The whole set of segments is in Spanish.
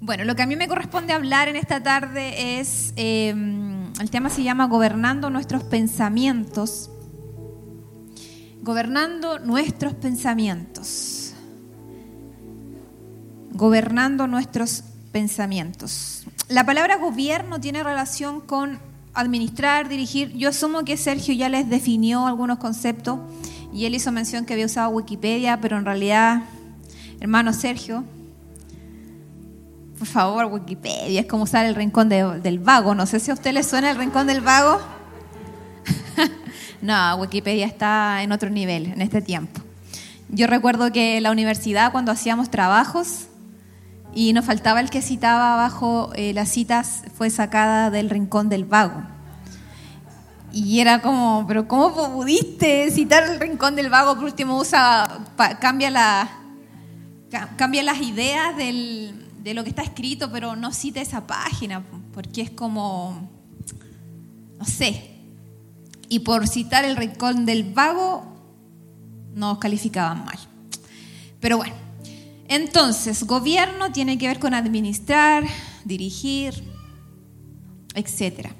Bueno, lo que a mí me corresponde hablar en esta tarde es, eh, el tema se llama Gobernando nuestros pensamientos. Gobernando nuestros pensamientos. Gobernando nuestros pensamientos. La palabra gobierno tiene relación con administrar, dirigir. Yo asumo que Sergio ya les definió algunos conceptos y él hizo mención que había usado Wikipedia, pero en realidad, hermano Sergio, por favor, Wikipedia, es como usar el rincón del vago. No sé si a usted le suena el rincón del vago. no, Wikipedia está en otro nivel en este tiempo. Yo recuerdo que en la universidad, cuando hacíamos trabajos y nos faltaba el que citaba abajo eh, las citas, fue sacada del rincón del vago. Y era como, pero ¿cómo pudiste citar el rincón del vago? Por último, usa, cambia, la, cambia las ideas del, de lo que está escrito, pero no cita esa página, porque es como, no sé. Y por citar el rincón del vago, nos calificaban mal. Pero bueno, entonces, gobierno tiene que ver con administrar, dirigir, etcétera.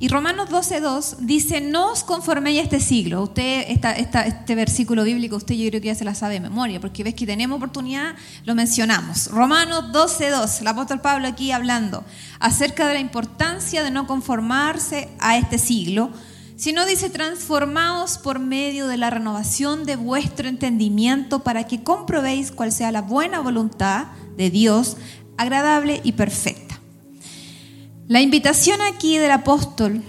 Y Romanos 12.2 dice, no os conforméis a este siglo. Usted, este versículo bíblico, usted yo creo que ya se la sabe de memoria, porque ves que tenemos oportunidad, lo mencionamos. Romanos 12.2, el apóstol Pablo aquí hablando acerca de la importancia de no conformarse a este siglo, sino dice, transformaos por medio de la renovación de vuestro entendimiento para que comprobéis cuál sea la buena voluntad de Dios, agradable y perfecta. La invitación aquí del apóstol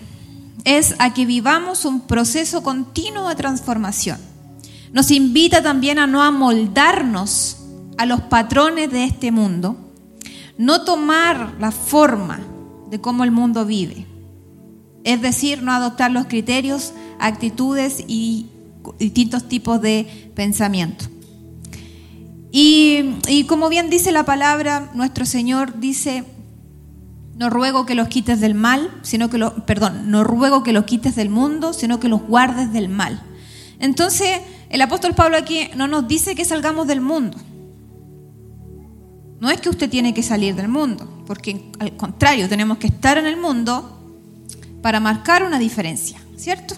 es a que vivamos un proceso continuo de transformación. Nos invita también a no amoldarnos a los patrones de este mundo, no tomar la forma de cómo el mundo vive, es decir, no adoptar los criterios, actitudes y distintos tipos de pensamiento. Y, y como bien dice la palabra, nuestro Señor dice, no ruego que los quites del mal, sino que los, perdón, no ruego que los quites del mundo, sino que los guardes del mal. Entonces, el apóstol Pablo aquí no nos dice que salgamos del mundo. No es que usted tiene que salir del mundo, porque al contrario, tenemos que estar en el mundo para marcar una diferencia, ¿cierto?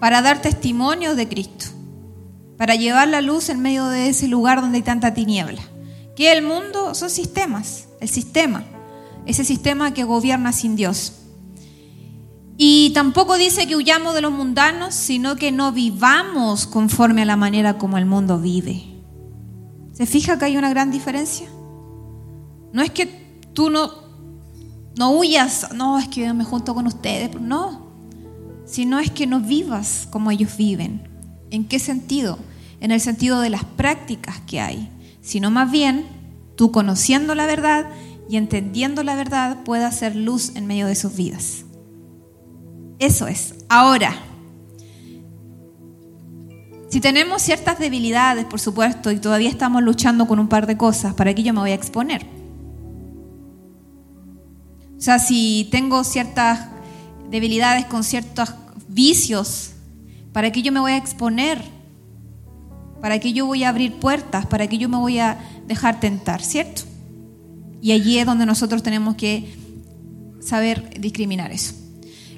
Para dar testimonio de Cristo, para llevar la luz en medio de ese lugar donde hay tanta tiniebla. Que el mundo son sistemas, el sistema ese sistema que gobierna sin Dios. Y tampoco dice que huyamos de los mundanos, sino que no vivamos conforme a la manera como el mundo vive. ¿Se fija que hay una gran diferencia? No es que tú no, no huyas, no, es que yo me junto con ustedes, no, sino es que no vivas como ellos viven. ¿En qué sentido? En el sentido de las prácticas que hay, sino más bien tú conociendo la verdad y entendiendo la verdad pueda hacer luz en medio de sus vidas. Eso es. Ahora, si tenemos ciertas debilidades, por supuesto, y todavía estamos luchando con un par de cosas, ¿para qué yo me voy a exponer? O sea, si tengo ciertas debilidades con ciertos vicios, ¿para qué yo me voy a exponer? ¿Para qué yo voy a abrir puertas? ¿Para qué yo me voy a dejar tentar? ¿Cierto? Y allí es donde nosotros tenemos que saber discriminar eso.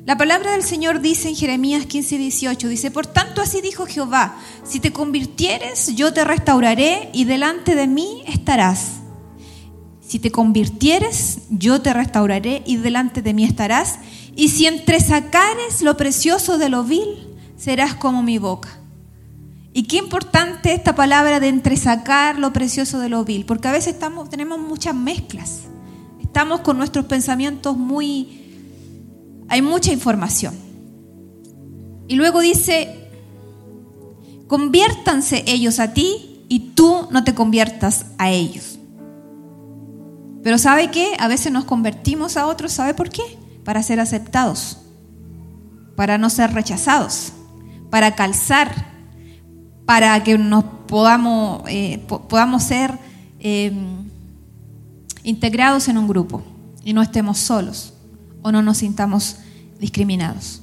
La palabra del Señor dice en Jeremías 15, 18, dice, por tanto así dijo Jehová, si te convirtieres, yo te restauraré y delante de mí estarás. Si te convirtieres, yo te restauraré y delante de mí estarás. Y si entresacares lo precioso de lo vil, serás como mi boca. Y qué importante esta palabra de entresacar lo precioso de lo vil, porque a veces tenemos muchas mezclas. Estamos con nuestros pensamientos muy... Hay mucha información. Y luego dice, conviértanse ellos a ti y tú no te conviertas a ellos. Pero ¿sabe qué? A veces nos convertimos a otros, ¿sabe por qué? Para ser aceptados, para no ser rechazados, para calzar para que nos podamos, eh, podamos ser eh, integrados en un grupo y no estemos solos o no nos sintamos discriminados.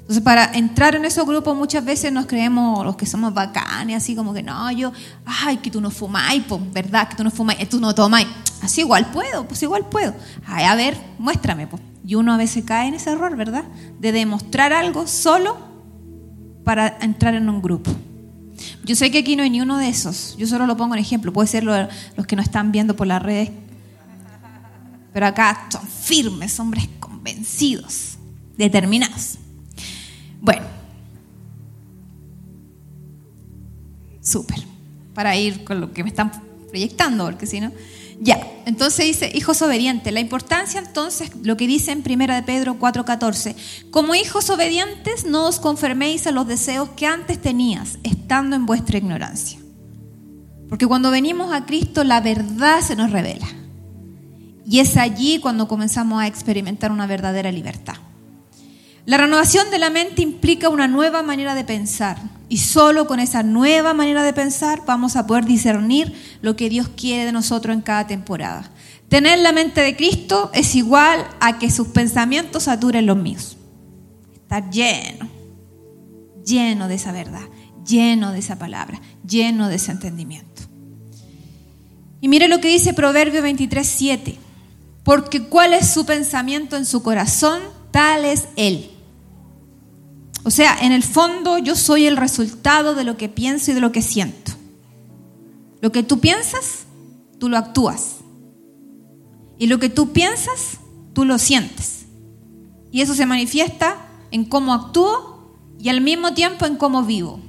Entonces, para entrar en esos grupos muchas veces nos creemos los que somos bacanes, así como que no, yo, ay, que tú no fumáis, pues, ¿verdad? Que tú no fumáis, tú no tomáis. así igual puedo, pues igual puedo. a ver, muéstrame. Pues. Y uno a veces cae en ese error, ¿verdad? De demostrar algo solo para entrar en un grupo. Yo sé que aquí no hay ni uno de esos. Yo solo lo pongo en ejemplo. Puede ser los que nos están viendo por las redes. Pero acá son firmes, hombres convencidos, determinados. Bueno. Súper. Para ir con lo que me están proyectando, porque si no... Ya, entonces dice, hijos obedientes. La importancia entonces, lo que dice en 1 de Pedro 4:14, como hijos obedientes no os conforméis a los deseos que antes tenías, estando en vuestra ignorancia. Porque cuando venimos a Cristo la verdad se nos revela. Y es allí cuando comenzamos a experimentar una verdadera libertad. La renovación de la mente implica una nueva manera de pensar y solo con esa nueva manera de pensar vamos a poder discernir lo que Dios quiere de nosotros en cada temporada. Tener la mente de Cristo es igual a que sus pensamientos saturen los míos. Estar lleno, lleno de esa verdad, lleno de esa palabra, lleno de ese entendimiento. Y mire lo que dice Proverbio 23, 7. Porque cuál es su pensamiento en su corazón, tal es él. O sea, en el fondo yo soy el resultado de lo que pienso y de lo que siento. Lo que tú piensas, tú lo actúas. Y lo que tú piensas, tú lo sientes. Y eso se manifiesta en cómo actúo y al mismo tiempo en cómo vivo.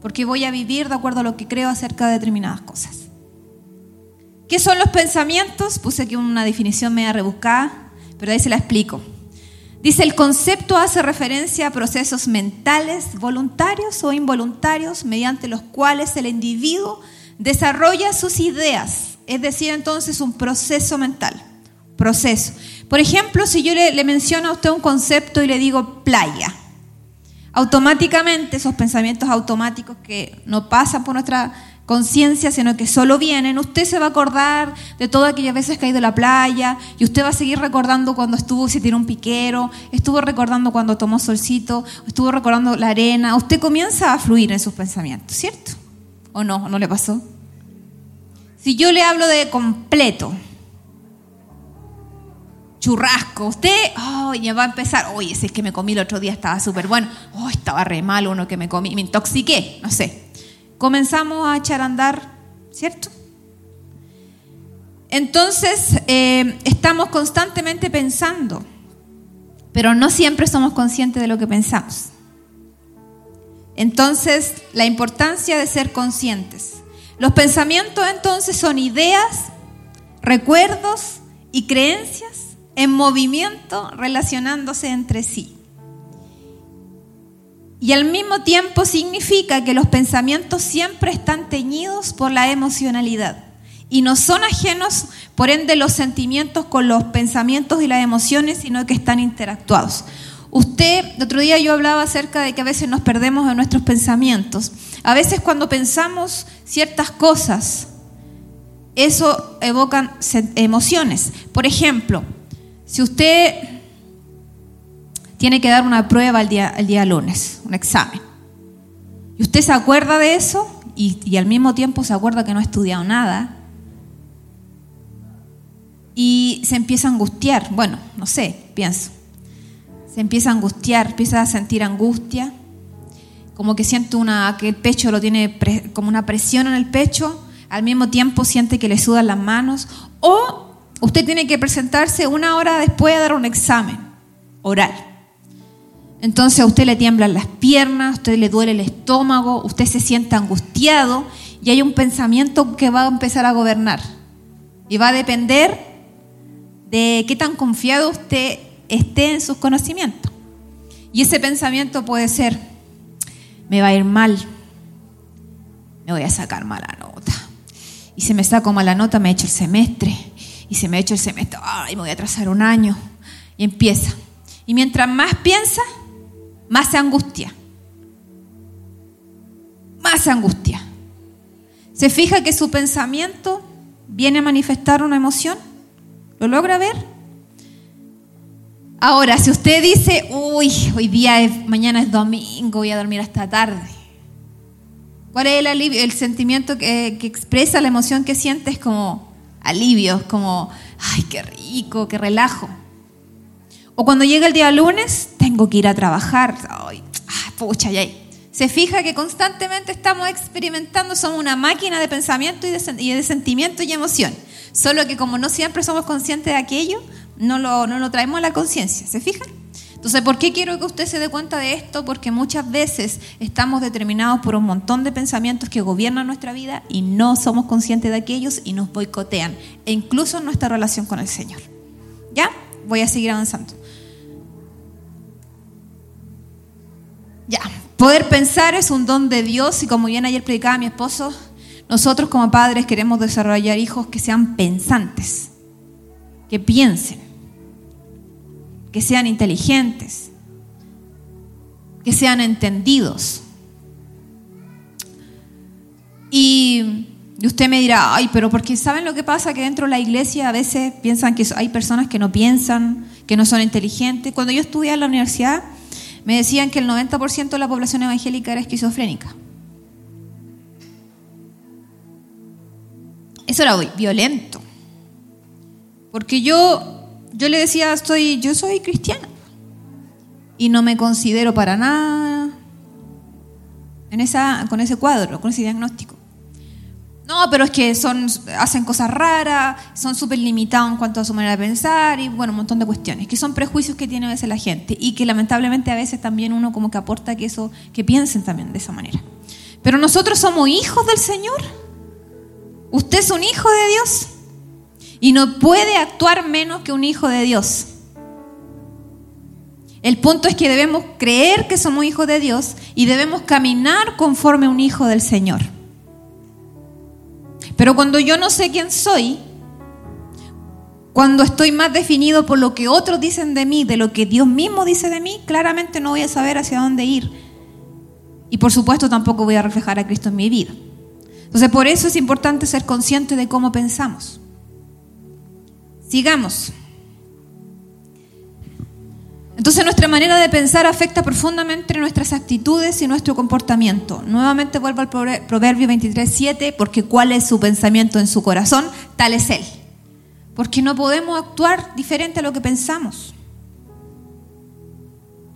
Porque voy a vivir de acuerdo a lo que creo acerca de determinadas cosas. ¿Qué son los pensamientos? Puse aquí una definición media rebuscada, pero ahí se la explico. Dice, el concepto hace referencia a procesos mentales, voluntarios o involuntarios, mediante los cuales el individuo desarrolla sus ideas, es decir, entonces un proceso mental, proceso. Por ejemplo, si yo le, le menciono a usted un concepto y le digo playa, automáticamente esos pensamientos automáticos que no pasan por nuestra conciencia, sino que solo vienen, usted se va a acordar de todas aquellas veces que ha ido a la playa y usted va a seguir recordando cuando estuvo, se tiró un piquero, estuvo recordando cuando tomó solcito, estuvo recordando la arena. Usted comienza a fluir en sus pensamientos, ¿cierto? ¿O no? ¿No le pasó? Si yo le hablo de completo, churrasco, usted, oh, ya va a empezar, oye, es que me comí el otro día, estaba súper bueno, oh, estaba re mal uno que me comí, me intoxiqué, no sé comenzamos a echar a andar, ¿cierto? Entonces, eh, estamos constantemente pensando, pero no siempre somos conscientes de lo que pensamos. Entonces, la importancia de ser conscientes. Los pensamientos entonces son ideas, recuerdos y creencias en movimiento relacionándose entre sí. Y al mismo tiempo significa que los pensamientos siempre están teñidos por la emocionalidad y no son ajenos, por ende, los sentimientos con los pensamientos y las emociones, sino que están interactuados. Usted, el otro día yo hablaba acerca de que a veces nos perdemos en nuestros pensamientos. A veces cuando pensamos ciertas cosas, eso evocan emociones. Por ejemplo, si usted tiene que dar una prueba el día, el día lunes, un examen. Y usted se acuerda de eso y, al mismo tiempo se acuerda que no ha estudiado nada. Y se empieza a angustiar. Bueno, no sé, pienso. Se empieza a angustiar, empieza a sentir angustia. Como que siente una, que el pecho lo tiene como una presión en el pecho. Al mismo tiempo siente que le sudan las manos. O usted tiene que presentarse una hora después a dar un examen oral. Entonces a usted le tiemblan las piernas, a usted le duele el estómago, usted se siente angustiado y hay un pensamiento que va a empezar a gobernar. Y va a depender de qué tan confiado usted esté en sus conocimientos. Y ese pensamiento puede ser, me va a ir mal, me voy a sacar mala nota. Y si me saco mala nota, me echo el semestre. Y si me echo el semestre, me voy a atrasar un año. Y empieza. Y mientras más piensa, más angustia. Más angustia. ¿Se fija que su pensamiento viene a manifestar una emoción? ¿Lo logra ver? Ahora, si usted dice, uy, hoy día es, mañana es domingo, voy a dormir hasta tarde. ¿Cuál es el alivio? El sentimiento que, que expresa la emoción que siente es como alivio, es como, ay, qué rico, qué relajo. O cuando llega el día lunes, tengo que ir a trabajar, ay, ah, pucha, ya. Se fija que constantemente estamos experimentando, somos una máquina de pensamiento y de, y sentimiento y emoción. Solo que como no siempre somos conscientes de aquello, no lo, no lo traemos a la conciencia. ¿Se fijan? Entonces, ¿por qué quiero que usted se dé cuenta de esto? Porque muchas veces estamos determinados por un montón de pensamientos que gobiernan nuestra vida y no somos conscientes de aquellos y nos boicotean, e incluso nuestra relación con el Señor. ¿Ya? Voy a seguir avanzando. Ya, poder pensar es un don de Dios y como bien ayer predicaba mi esposo, nosotros como padres queremos desarrollar hijos que sean pensantes, que piensen que sean inteligentes, que sean entendidos. Y, usted me dirá, ay, pero porque ¿saben lo que pasa? Que dentro de la iglesia a veces piensan que hay personas que no piensan, que no son inteligentes. Cuando yo estudié en la universidad, me decían que el 90% de la población evangélica era esquizofrénica. Eso era violento. Porque yo yo le decía, estoy, yo soy cristiana y no me considero para nada en esa, con ese cuadro, con ese diagnóstico. No, pero es que son, hacen cosas raras, son súper limitados en cuanto a su manera de pensar y bueno, un montón de cuestiones, que son prejuicios que tiene a veces la gente y que lamentablemente a veces también uno como que aporta que eso, que piensen también de esa manera. Pero nosotros somos hijos del Señor. ¿Usted es un hijo de Dios? y no puede actuar menos que un hijo de Dios. El punto es que debemos creer que somos hijos de Dios y debemos caminar conforme un hijo del Señor. Pero cuando yo no sé quién soy, cuando estoy más definido por lo que otros dicen de mí, de lo que Dios mismo dice de mí, claramente no voy a saber hacia dónde ir. Y por supuesto tampoco voy a reflejar a Cristo en mi vida. Entonces por eso es importante ser consciente de cómo pensamos. Sigamos. Entonces nuestra manera de pensar afecta profundamente nuestras actitudes y nuestro comportamiento. Nuevamente vuelvo al Proverbio 23, 7, porque cuál es su pensamiento en su corazón, tal es él. Porque no podemos actuar diferente a lo que pensamos.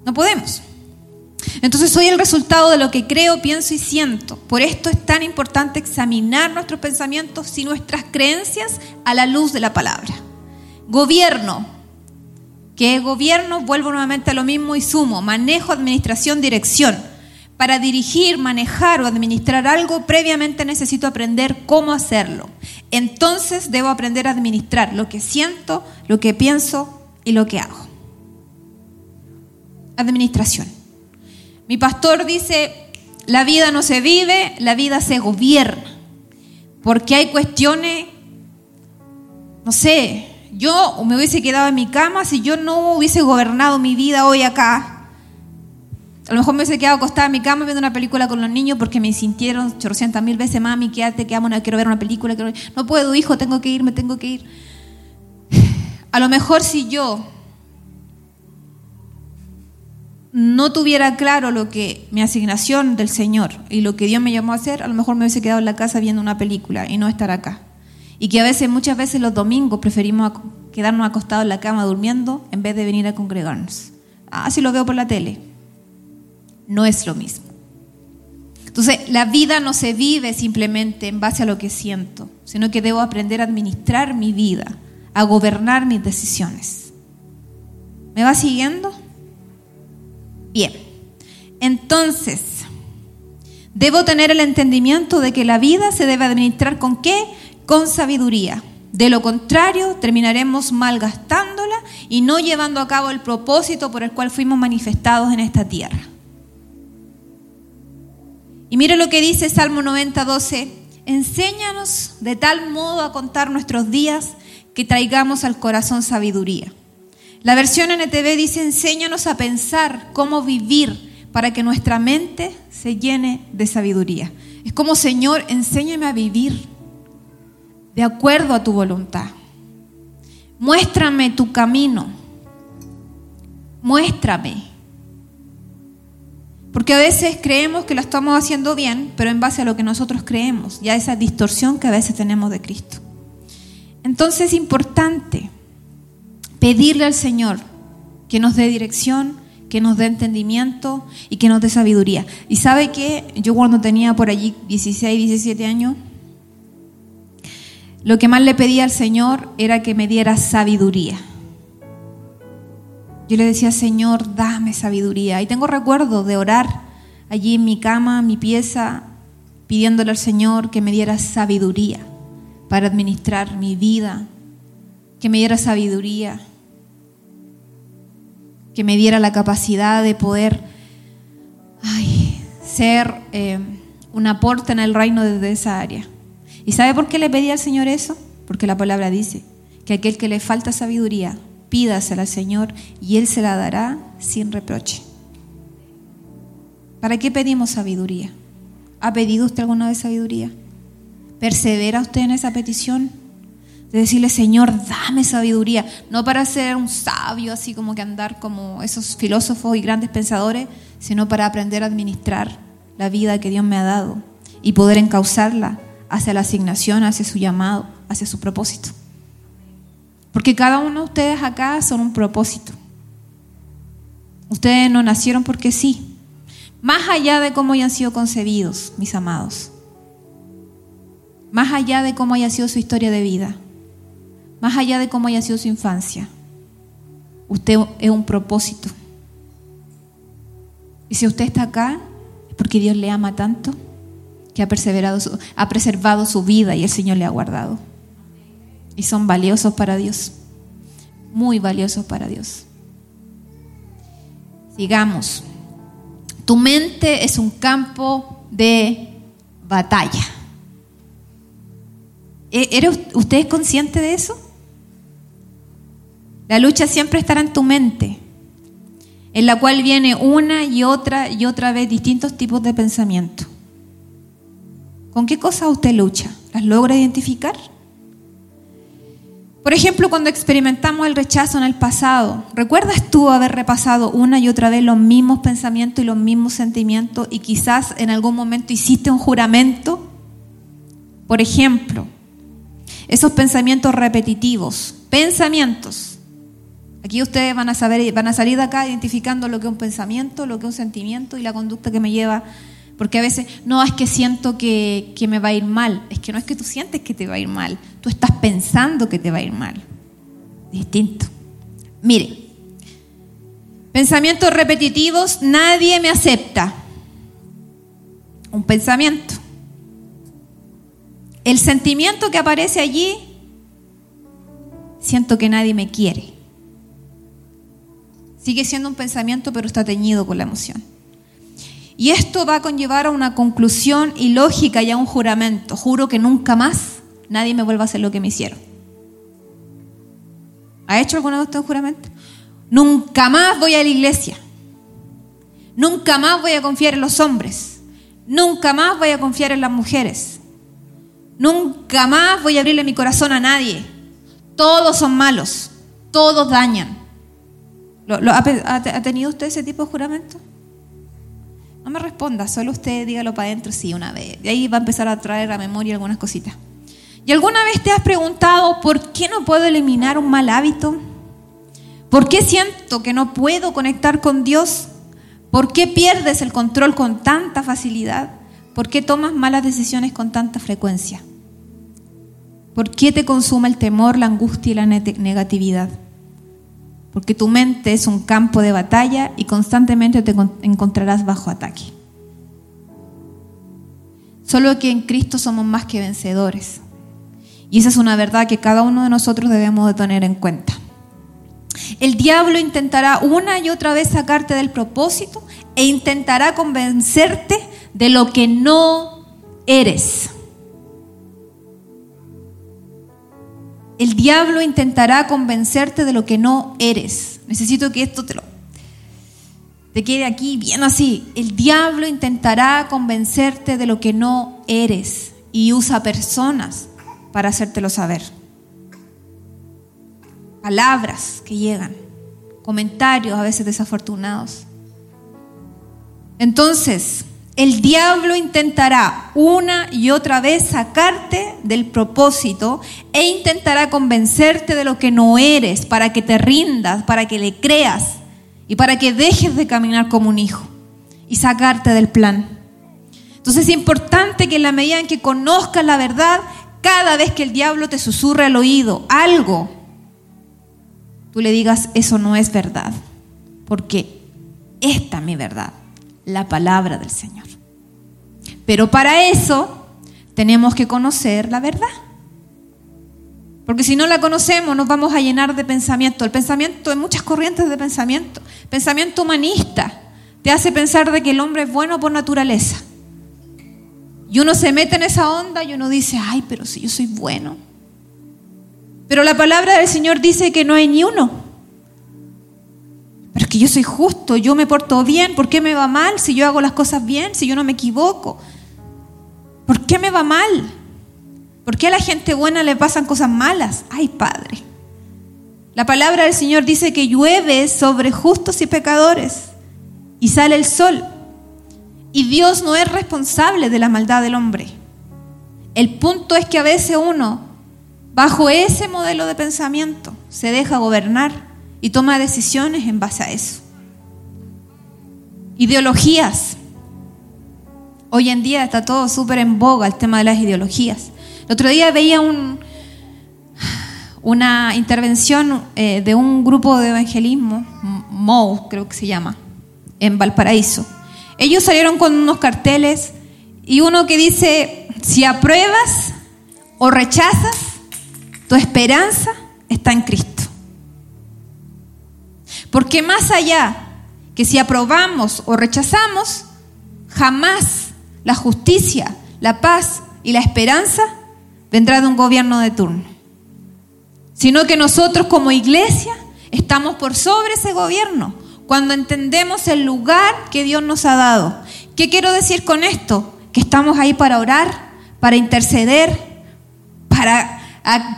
No podemos. Entonces soy el resultado de lo que creo, pienso y siento. Por esto es tan importante examinar nuestros pensamientos y nuestras creencias a la luz de la palabra. Gobierno. ¿Qué gobierno? Vuelvo nuevamente a lo mismo y sumo. Manejo, administración, dirección. Para dirigir, manejar o administrar algo, previamente necesito aprender cómo hacerlo. Entonces debo aprender a administrar lo que siento, lo que pienso y lo que hago. Administración. Mi pastor dice, la vida no se vive, la vida se gobierna. Porque hay cuestiones, no sé, yo me hubiese quedado en mi cama si yo no hubiese gobernado mi vida hoy acá. A lo mejor me hubiese quedado acostada en mi cama viendo una película con los niños porque me sintieron 800 mil veces, mami, quédate, quedamos, quiero ver una película. No puedo, hijo, tengo que ir, me tengo que ir. A lo mejor si yo no tuviera claro lo que mi asignación del Señor y lo que Dios me llamó a hacer, a lo mejor me hubiese quedado en la casa viendo una película y no estar acá. Y que a veces, muchas veces los domingos preferimos quedarnos acostados en la cama durmiendo en vez de venir a congregarnos. Ah, si lo veo por la tele. No es lo mismo. Entonces, la vida no se vive simplemente en base a lo que siento, sino que debo aprender a administrar mi vida, a gobernar mis decisiones. ¿Me va siguiendo? Bien. Entonces, debo tener el entendimiento de que la vida se debe administrar con qué? Con sabiduría. De lo contrario, terminaremos malgastándola y no llevando a cabo el propósito por el cual fuimos manifestados en esta tierra. Y mire lo que dice Salmo 90, 12. Enséñanos de tal modo a contar nuestros días que traigamos al corazón sabiduría. La versión NTV dice, enséñanos a pensar cómo vivir para que nuestra mente se llene de sabiduría. Es como, Señor, enséñame a vivir de acuerdo a tu voluntad. Muéstrame tu camino. Muéstrame. Porque a veces creemos que lo estamos haciendo bien, pero en base a lo que nosotros creemos, ya esa distorsión que a veces tenemos de Cristo. Entonces es importante pedirle al Señor que nos dé dirección, que nos dé entendimiento y que nos dé sabiduría. Y sabe que yo cuando tenía por allí 16, 17 años, lo que más le pedía al Señor era que me diera sabiduría. Yo le decía, Señor, dame sabiduría. Y tengo recuerdo de orar allí en mi cama, en mi pieza, pidiéndole al Señor que me diera sabiduría para administrar mi vida, que me diera sabiduría que me diera la capacidad de poder ser eh, un aporte en el reino desde esa área. ¿Y sabe por qué le pedí al Señor eso? Porque la palabra dice que aquel que le falta sabiduría, pídasela al Señor y Él se la dará sin reproche. ¿Para qué pedimos sabiduría? ¿Ha pedido usted alguna vez sabiduría? ¿Persevera usted en esa petición? de decirle, Señor, dame sabiduría, no para ser un sabio, así como que andar como esos filósofos y grandes pensadores, sino para aprender a administrar la vida que Dios me ha dado y poder encauzarla hacia la asignación, hacia su llamado, hacia su propósito. Porque cada uno de ustedes acá son un propósito. Ustedes no nacieron porque sí. Más allá de cómo hayan sido concebidos, mis amados. Más allá de cómo haya sido su historia de vida más allá de cómo haya sido su infancia. Usted es un propósito. Y si usted está acá, es porque Dios le ama tanto que ha, perseverado ha preservado su vida y el Señor le ha guardado. Y son valiosos para Dios. Muy valiosos para Dios. Sigamos. Tu mente es un campo de batalla. ¿E-, ¿Eres usted consciente de eso? La lucha siempre estará en tu mente, en la cual viene una y otra y otra vez distintos tipos de pensamiento. ¿Con qué cosas usted lucha? ¿Las logra identificar? Por ejemplo, cuando experimentamos el rechazo en el pasado, ¿recuerdas tú haber repasado una y otra vez los mismos pensamientos y los mismos sentimientos y quizás en algún momento hiciste un juramento? Por ejemplo, esos pensamientos repetitivos, pensamientos Aquí ustedes van a saber, van a salir de acá identificando lo que es un pensamiento, lo que es un sentimiento y la conducta que me lleva. Porque a veces, no es que siento que, que me va a ir mal, es que no es que tú sientes que te va a ir mal, tú estás pensando que te va a ir mal. Distinto. Mire, pensamientos repetitivos, nadie me acepta. Un pensamiento. El sentimiento que aparece allí, siento que nadie me quiere. Sigue siendo un pensamiento, pero está teñido con la emoción. Y esto va a conllevar a una conclusión ilógica y a un juramento. Juro que nunca más nadie me vuelva a hacer lo que me hicieron. ¿Ha hecho alguna vez usted un juramento? Nunca más voy a la iglesia. Nunca más voy a confiar en los hombres. Nunca más voy a confiar en las mujeres. Nunca más voy a abrirle mi corazón a nadie. Todos son malos. Todos dañan ha, tenido usted ese tipo de juramento? No me responda, solo usted dígalo para adentro, sí, una vez. De ahí va a empezar a traer a memoria algunas cositas. ¿Y alguna vez te has preguntado por qué no puedo eliminar un mal hábito? ¿Por qué siento que no puedo conectar con Dios? ¿Por qué pierdes el control con tanta facilidad? ¿Por qué tomas malas decisiones con tanta frecuencia? ¿Por qué te consuma el temor, la angustia y la negatividad? Porque tu mente es un campo de batalla y constantemente te encontrarás bajo ataque. Solo que en Cristo somos más que vencedores. Y esa es una verdad que cada uno de nosotros debemos de tener en cuenta. El diablo intentará una y otra vez sacarte del propósito e intentará convencerte de lo que no eres. El diablo intentará convencerte de lo que no eres. Necesito que esto te lo te quede aquí bien así. El diablo intentará convencerte de lo que no eres y usa personas para hacértelo saber. Palabras que llegan, comentarios a veces desafortunados. Entonces, el diablo intentará una y otra vez sacarte del propósito e intentará convencerte de lo que no eres para que te rindas, para que le creas y para que dejes de caminar como un hijo y sacarte del plan. Entonces es importante que en la medida en que conozcas la verdad, cada vez que el diablo te susurre al oído algo, tú le digas, eso no es verdad, porque esta es mi verdad, la palabra del Señor. Pero para eso tenemos que conocer la verdad. Porque si no la conocemos nos vamos a llenar de pensamiento. El pensamiento, hay muchas corrientes de pensamiento. Pensamiento humanista te hace pensar de que el hombre es bueno por naturaleza. Y uno se mete en esa onda y uno dice, ay, pero si yo soy bueno. Pero la palabra del Señor dice que no hay ni uno. Pero es que yo soy justo, yo me porto bien, ¿por qué me va mal si yo hago las cosas bien, si yo no me equivoco? ¿Por qué me va mal? ¿Por qué a la gente buena le pasan cosas malas? Ay, Padre. La palabra del Señor dice que llueve sobre justos y pecadores y sale el sol. Y Dios no es responsable de la maldad del hombre. El punto es que a veces uno, bajo ese modelo de pensamiento, se deja gobernar y toma decisiones en base a eso. Ideologías. Hoy en día está todo súper en boga el tema de las ideologías. El otro día veía un, una intervención eh, de un grupo de evangelismo, MOU creo que se llama, en Valparaíso. Ellos salieron con unos carteles y uno que dice, si apruebas o rechazas, tu esperanza está en Cristo. Porque más allá que si aprobamos o rechazamos, jamás la justicia, la paz y la esperanza vendrá de un gobierno de turno, sino que nosotros como iglesia estamos por sobre ese gobierno cuando entendemos el lugar que Dios nos ha dado. ¿Qué quiero decir con esto? Que estamos ahí para orar, para interceder, para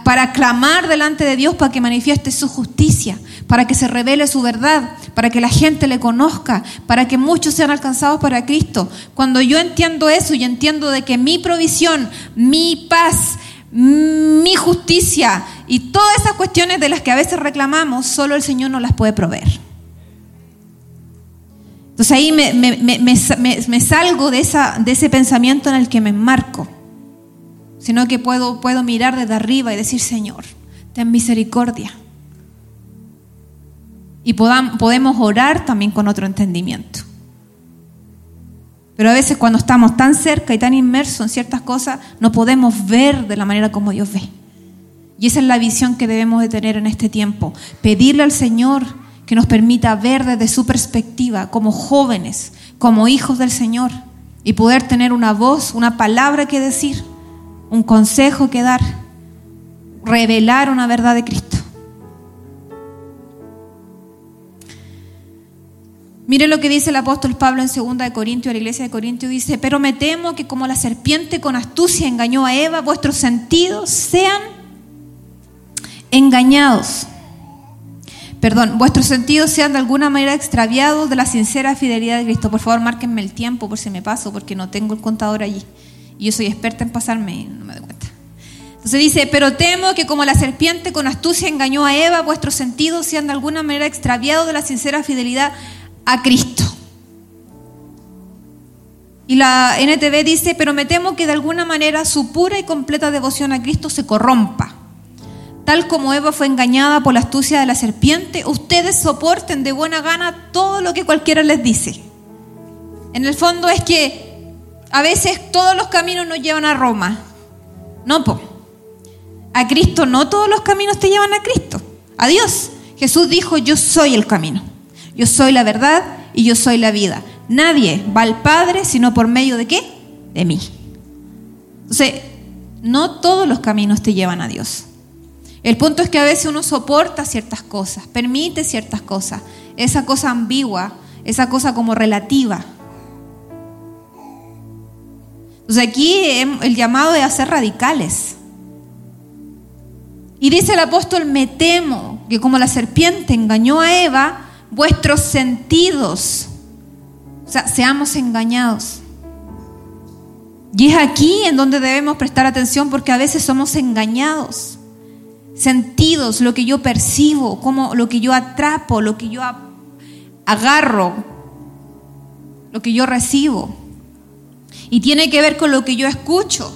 para clamar delante de Dios para que manifieste su justicia, para que se revele su verdad, para que la gente le conozca, para que muchos sean alcanzados para Cristo. Cuando yo entiendo eso y entiendo de que mi provisión, mi paz, mi justicia y todas esas cuestiones de las que a veces reclamamos, solo el Señor nos las puede proveer. Entonces ahí me, salgo de, ese pensamiento en el que me enmarco sino que puedo, puedo mirar desde arriba y decir, Señor, ten misericordia. Y podemos orar también con otro entendimiento. Pero a veces cuando estamos tan cerca y tan inmersos en ciertas cosas, no podemos ver de la manera como Dios ve. Y esa es la visión que debemos de tener en este tiempo. Pedirle al Señor que nos permita ver desde su perspectiva como jóvenes, como hijos del Señor, y poder tener una voz, una palabra que decir un consejo que dar, revelar una verdad de Cristo. Mire lo que dice el apóstol Pablo en 2 de Corintios, a la iglesia de Corintios, dice, pero me temo que como la serpiente con astucia engañó a Eva, vuestros sentidos sean engañados. Perdón, vuestros sentidos sean de alguna manera extraviados de la sincera fidelidad de Cristo. Por favor, márquenme el tiempo por si me paso, porque no tengo el contador allí. Y yo soy experta en pasarme y no me doy cuenta. Entonces dice, pero temo que como la serpiente con astucia engañó a Eva, vuestros sentidos sean de alguna manera extraviados de la sincera fidelidad a Cristo. Y la NTV dice, pero me temo que de alguna manera su pura y completa devoción a Cristo se corrompa. Tal como Eva fue engañada por la astucia de la serpiente, ustedes soporten de buena gana todo lo que cualquiera les dice. En el fondo es que a veces todos los caminos nos llevan a Roma. No, po. A Cristo no todos los caminos te llevan a Cristo. A Dios. Jesús dijo, yo soy el camino. Yo soy la verdad y yo soy la vida. Nadie va al Padre sino por medio de qué? De mí. Entonces, no todos los caminos te llevan a Dios. El punto es que a veces uno soporta ciertas cosas, permite ciertas cosas, esa cosa ambigua, esa cosa como relativa. Entonces aquí el llamado es a ser radicales. Y dice el apóstol, me temo que como la serpiente engañó a Eva, vuestros sentidos, o sea, seamos engañados. Y es aquí en donde debemos prestar atención porque a veces somos engañados. Sentidos, lo que yo percibo, como lo que yo atrapo, lo que yo agarro, lo que yo recibo. Y tiene que ver con lo que yo escucho,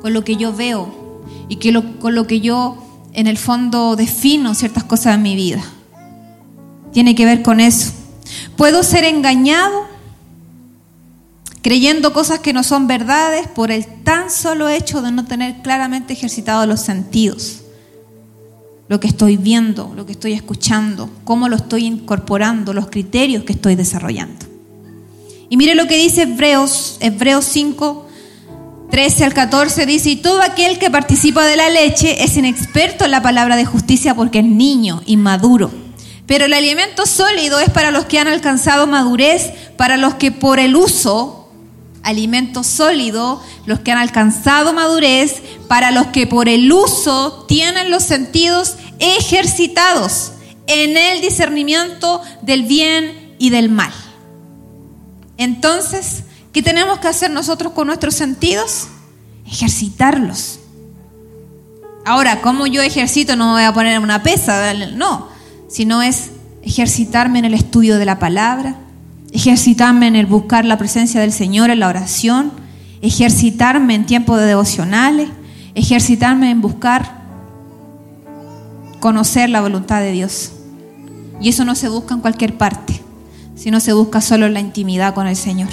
con lo que yo veo y que con lo que yo en el fondo defino ciertas cosas en mi vida. Tiene que ver con eso. Puedo ser engañado creyendo cosas que no son verdades por el tan solo hecho de no tener claramente ejercitado los sentidos. Lo que estoy viendo, lo que estoy escuchando, cómo lo estoy incorporando, los criterios que estoy desarrollando. Y mire lo que dice Hebreos, Hebreos 5, 13 al 14 dice, y todo aquel que participa de la leche es inexperto en la palabra de justicia porque es niño, inmaduro. Pero el alimento sólido es para los que han alcanzado madurez, para los que por el uso alimento sólido, los que han alcanzado madurez, para los que por el uso tienen los sentidos ejercitados en el discernimiento del bien y del mal. Entonces, ¿qué tenemos que hacer nosotros con nuestros sentidos? Ejercitarlos. Ahora, ¿cómo yo ejercito? No me voy a poner una pesa, no, sino es ejercitarme en el estudio de la palabra, ejercitarme en el buscar la presencia del Señor en la oración, ejercitarme en tiempos de devocionales, ejercitarme en buscar conocer la voluntad de Dios. Y eso no se busca en cualquier parte, sino se busca solo en la intimidad con el Señor.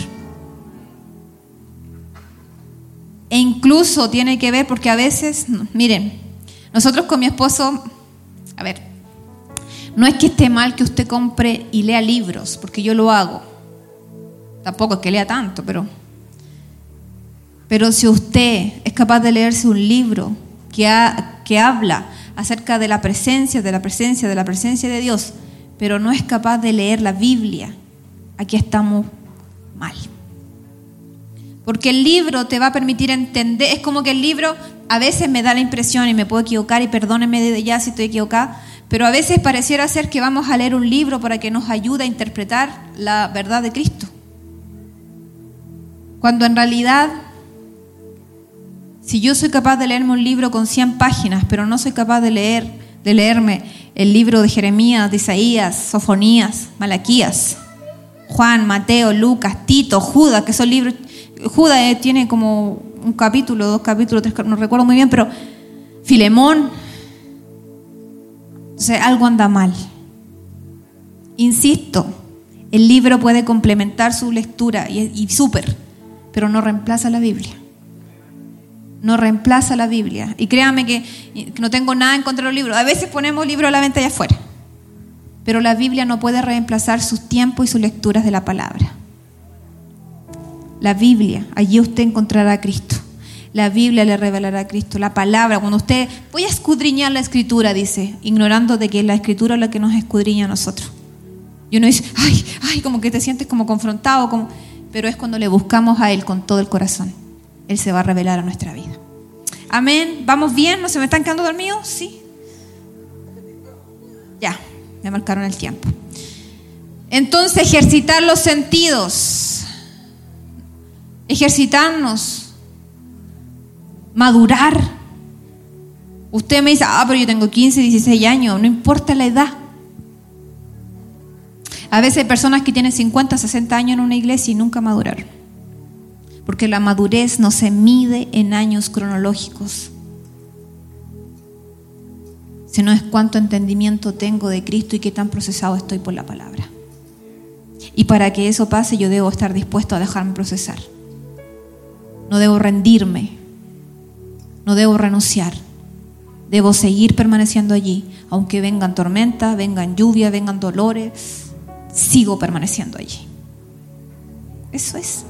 E incluso tiene que ver porque a veces, miren, nosotros con mi esposo, a ver, no es que esté mal que usted compre y lea libros, porque yo lo hago. Tampoco es que lea tanto, pero... Pero si usted es capaz de leerse un libro que, que habla acerca de la presencia, de la presencia, de la presencia de Dios, pero no es capaz de leer la Biblia, aquí estamos mal. Porque el libro te va a permitir entender, es como que el libro a veces me da la impresión y me puedo equivocar y perdónenme de ya si estoy equivocada, pero a veces pareciera ser que vamos a leer un libro para que nos ayude a interpretar la verdad de Cristo. Cuando en realidad, si yo soy capaz de leerme un libro con 100 páginas, pero no soy capaz de leer, de leerme el libro de Jeremías, de Isaías, Sofonías, Malaquías, Juan, Mateo, Lucas, Tito, Judas, que son libros, Judas eh, tiene como un capítulo, dos capítulos, tres, no recuerdo muy bien, pero Filemón, sea, algo anda mal. Insisto, el libro puede complementar su lectura y, súper, pero no reemplaza la Biblia. No reemplaza la Biblia. Y créanme que no tengo nada en contra de los libros. A veces ponemos libros a la venta allá afuera. Pero la Biblia no puede reemplazar sus tiempos y sus lecturas de la palabra. La Biblia, allí usted encontrará a Cristo. La Biblia le revelará a Cristo, la palabra. Cuando usted, voy a escudriñar la escritura, dice, ignorando de que la escritura es la que nos escudriña a nosotros. Y uno dice, ay, ay, como que te sientes como confrontado, como... pero es cuando le buscamos a Él con todo el corazón. Él se va a revelar a nuestra vida. Amén. ¿Vamos bien? ¿No se me están quedando dormidos? Sí. Ya, me marcaron el tiempo. Entonces, ejercitar los sentidos. Ejercitarnos madurar. Usted me dice, ah, pero yo tengo 15, 16 años, no importa la edad. A veces hay personas que tienen 50, 60 años en una iglesia y nunca maduraron. Porque la madurez no se mide en años cronológicos, sino es cuánto entendimiento tengo de Cristo y qué tan procesado estoy por la palabra. Y para que eso pase yo debo estar dispuesto a dejarme procesar. No debo rendirme, no debo renunciar. Debo seguir permaneciendo allí. Aunque vengan tormentas, vengan lluvias, vengan dolores, sigo permaneciendo allí. Eso es.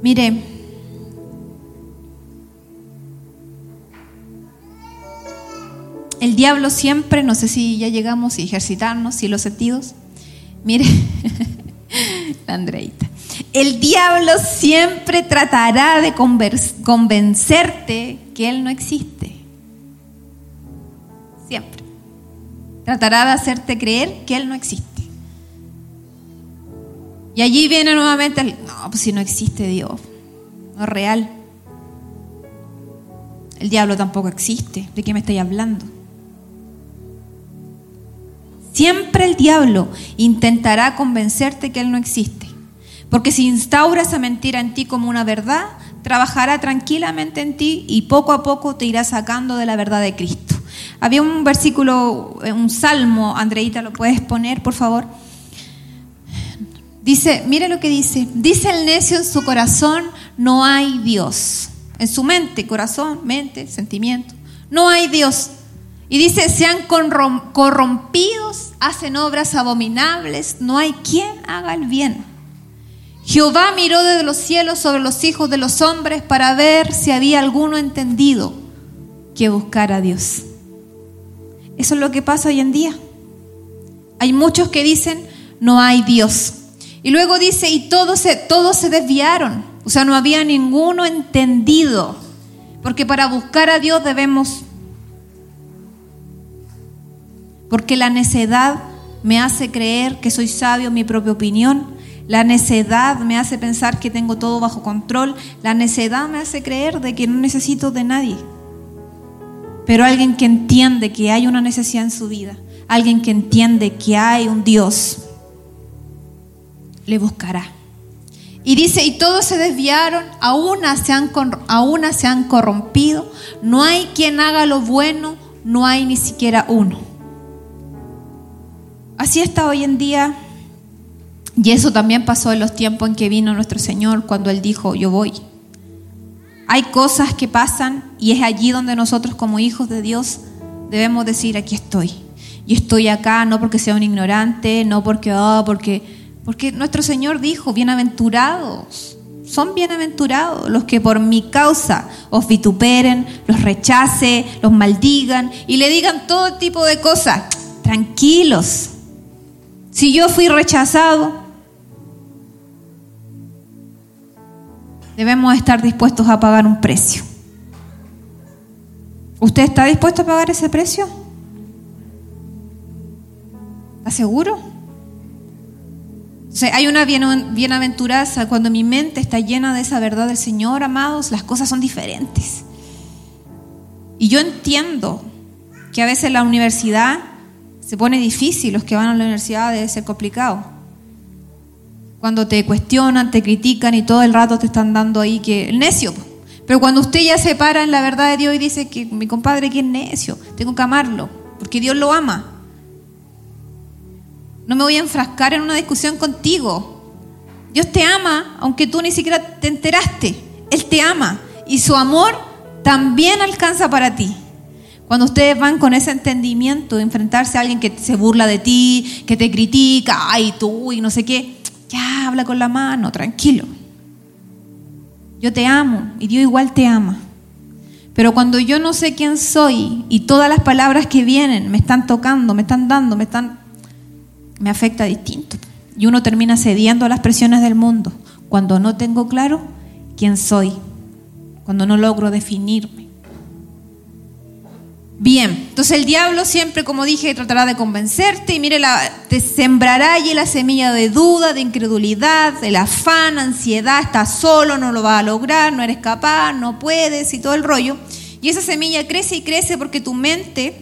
Mire, el diablo siempre, no sé si ya llegamos y ejercitarnos, si los sentidos. Mire, Andreita. El diablo siempre tratará de convencerte que Él no existe. Siempre. Tratará de hacerte creer que Él no existe. Y allí viene nuevamente el, no, pues si no existe Dios, no es real. El diablo tampoco existe. ¿De qué me estoy hablando? Siempre el diablo intentará convencerte que Él no existe. Porque si instaura esa mentira en ti como una verdad, trabajará tranquilamente en ti y poco a poco te irá sacando de la verdad de Cristo. Había un versículo, un salmo, Andreita, ¿lo puedes poner, por favor? Dice, mire lo que dice, dice el necio en su corazón, no hay Dios en su mente, corazón, mente, sentimiento. No hay Dios. Y dice, sean corrompidos, hacen obras abominables, no hay quien haga el bien. Jehová miró desde los cielos sobre los hijos de los hombres para ver si había alguno entendido que buscara a Dios. Eso es lo que pasa hoy en día. Hay muchos que dicen, no hay Dios. Y luego dice, y todos se, todos se desviaron. O sea, no había ninguno entendido. Porque para buscar a Dios debemos... Porque la necedad me hace creer que soy sabio en mi propia opinión. La necedad me hace pensar que tengo todo bajo control. La necedad me hace creer de que no necesito de nadie. Pero alguien que entiende que hay una necesidad en su vida, alguien que entiende que hay un Dios, le buscará. Y dice, y todos se desviaron, a se han, a se han corrompido, no hay quien haga lo bueno, no hay ni siquiera uno. Así está hoy en día, y eso también pasó en los tiempos en que vino nuestro Señor, cuando Él dijo, yo voy. Hay cosas que pasan y es allí donde nosotros como hijos de Dios debemos decir, aquí estoy. Y estoy acá no porque sea un ignorante, no porque, oh, porque porque nuestro Señor dijo, bienaventurados, son bienaventurados los que por mi causa os vituperen, los rechace, los maldigan y le digan todo tipo de cosas. Tranquilos. Si yo fui rechazado, debemos estar dispuestos a pagar un precio. ¿Usted está dispuesto a pagar ese precio? ¿Está seguro? hay una bienaventuranza cuando mi mente está llena de esa verdad del Señor, amados, las cosas son diferentes. Y yo entiendo que a veces la universidad se pone difícil, los que van a la universidad debe ser complicado. Cuando te cuestionan, te critican y todo el rato te están dando ahí que el necio. Pero cuando usted ya se para en la verdad de Dios y dice que mi compadre que es necio, tengo que amarlo, porque Dios lo ama. No me voy a enfrascar en una discusión contigo. Dios te ama, aunque tú ni siquiera te enteraste. Él te ama y su amor también alcanza para ti. Cuando ustedes van con ese entendimiento de enfrentarse a alguien que se burla de ti, que te critica, ay tú y no sé qué, ya habla con la mano, tranquilo. Yo te amo y Dios igual te ama. Pero cuando yo no sé quién soy y todas las palabras que vienen me están tocando, me están dando, me están me afecta distinto. Y uno termina cediendo a las presiones del mundo cuando no tengo claro quién soy, cuando no logro definirme. Bien, entonces el diablo siempre, como dije, tratará de convencerte y mire, la, te sembrará allí la semilla de duda, de incredulidad, del afán, ansiedad, estás solo, no lo vas a lograr, no eres capaz, no puedes y todo el rollo. Y esa semilla crece y crece porque tu mente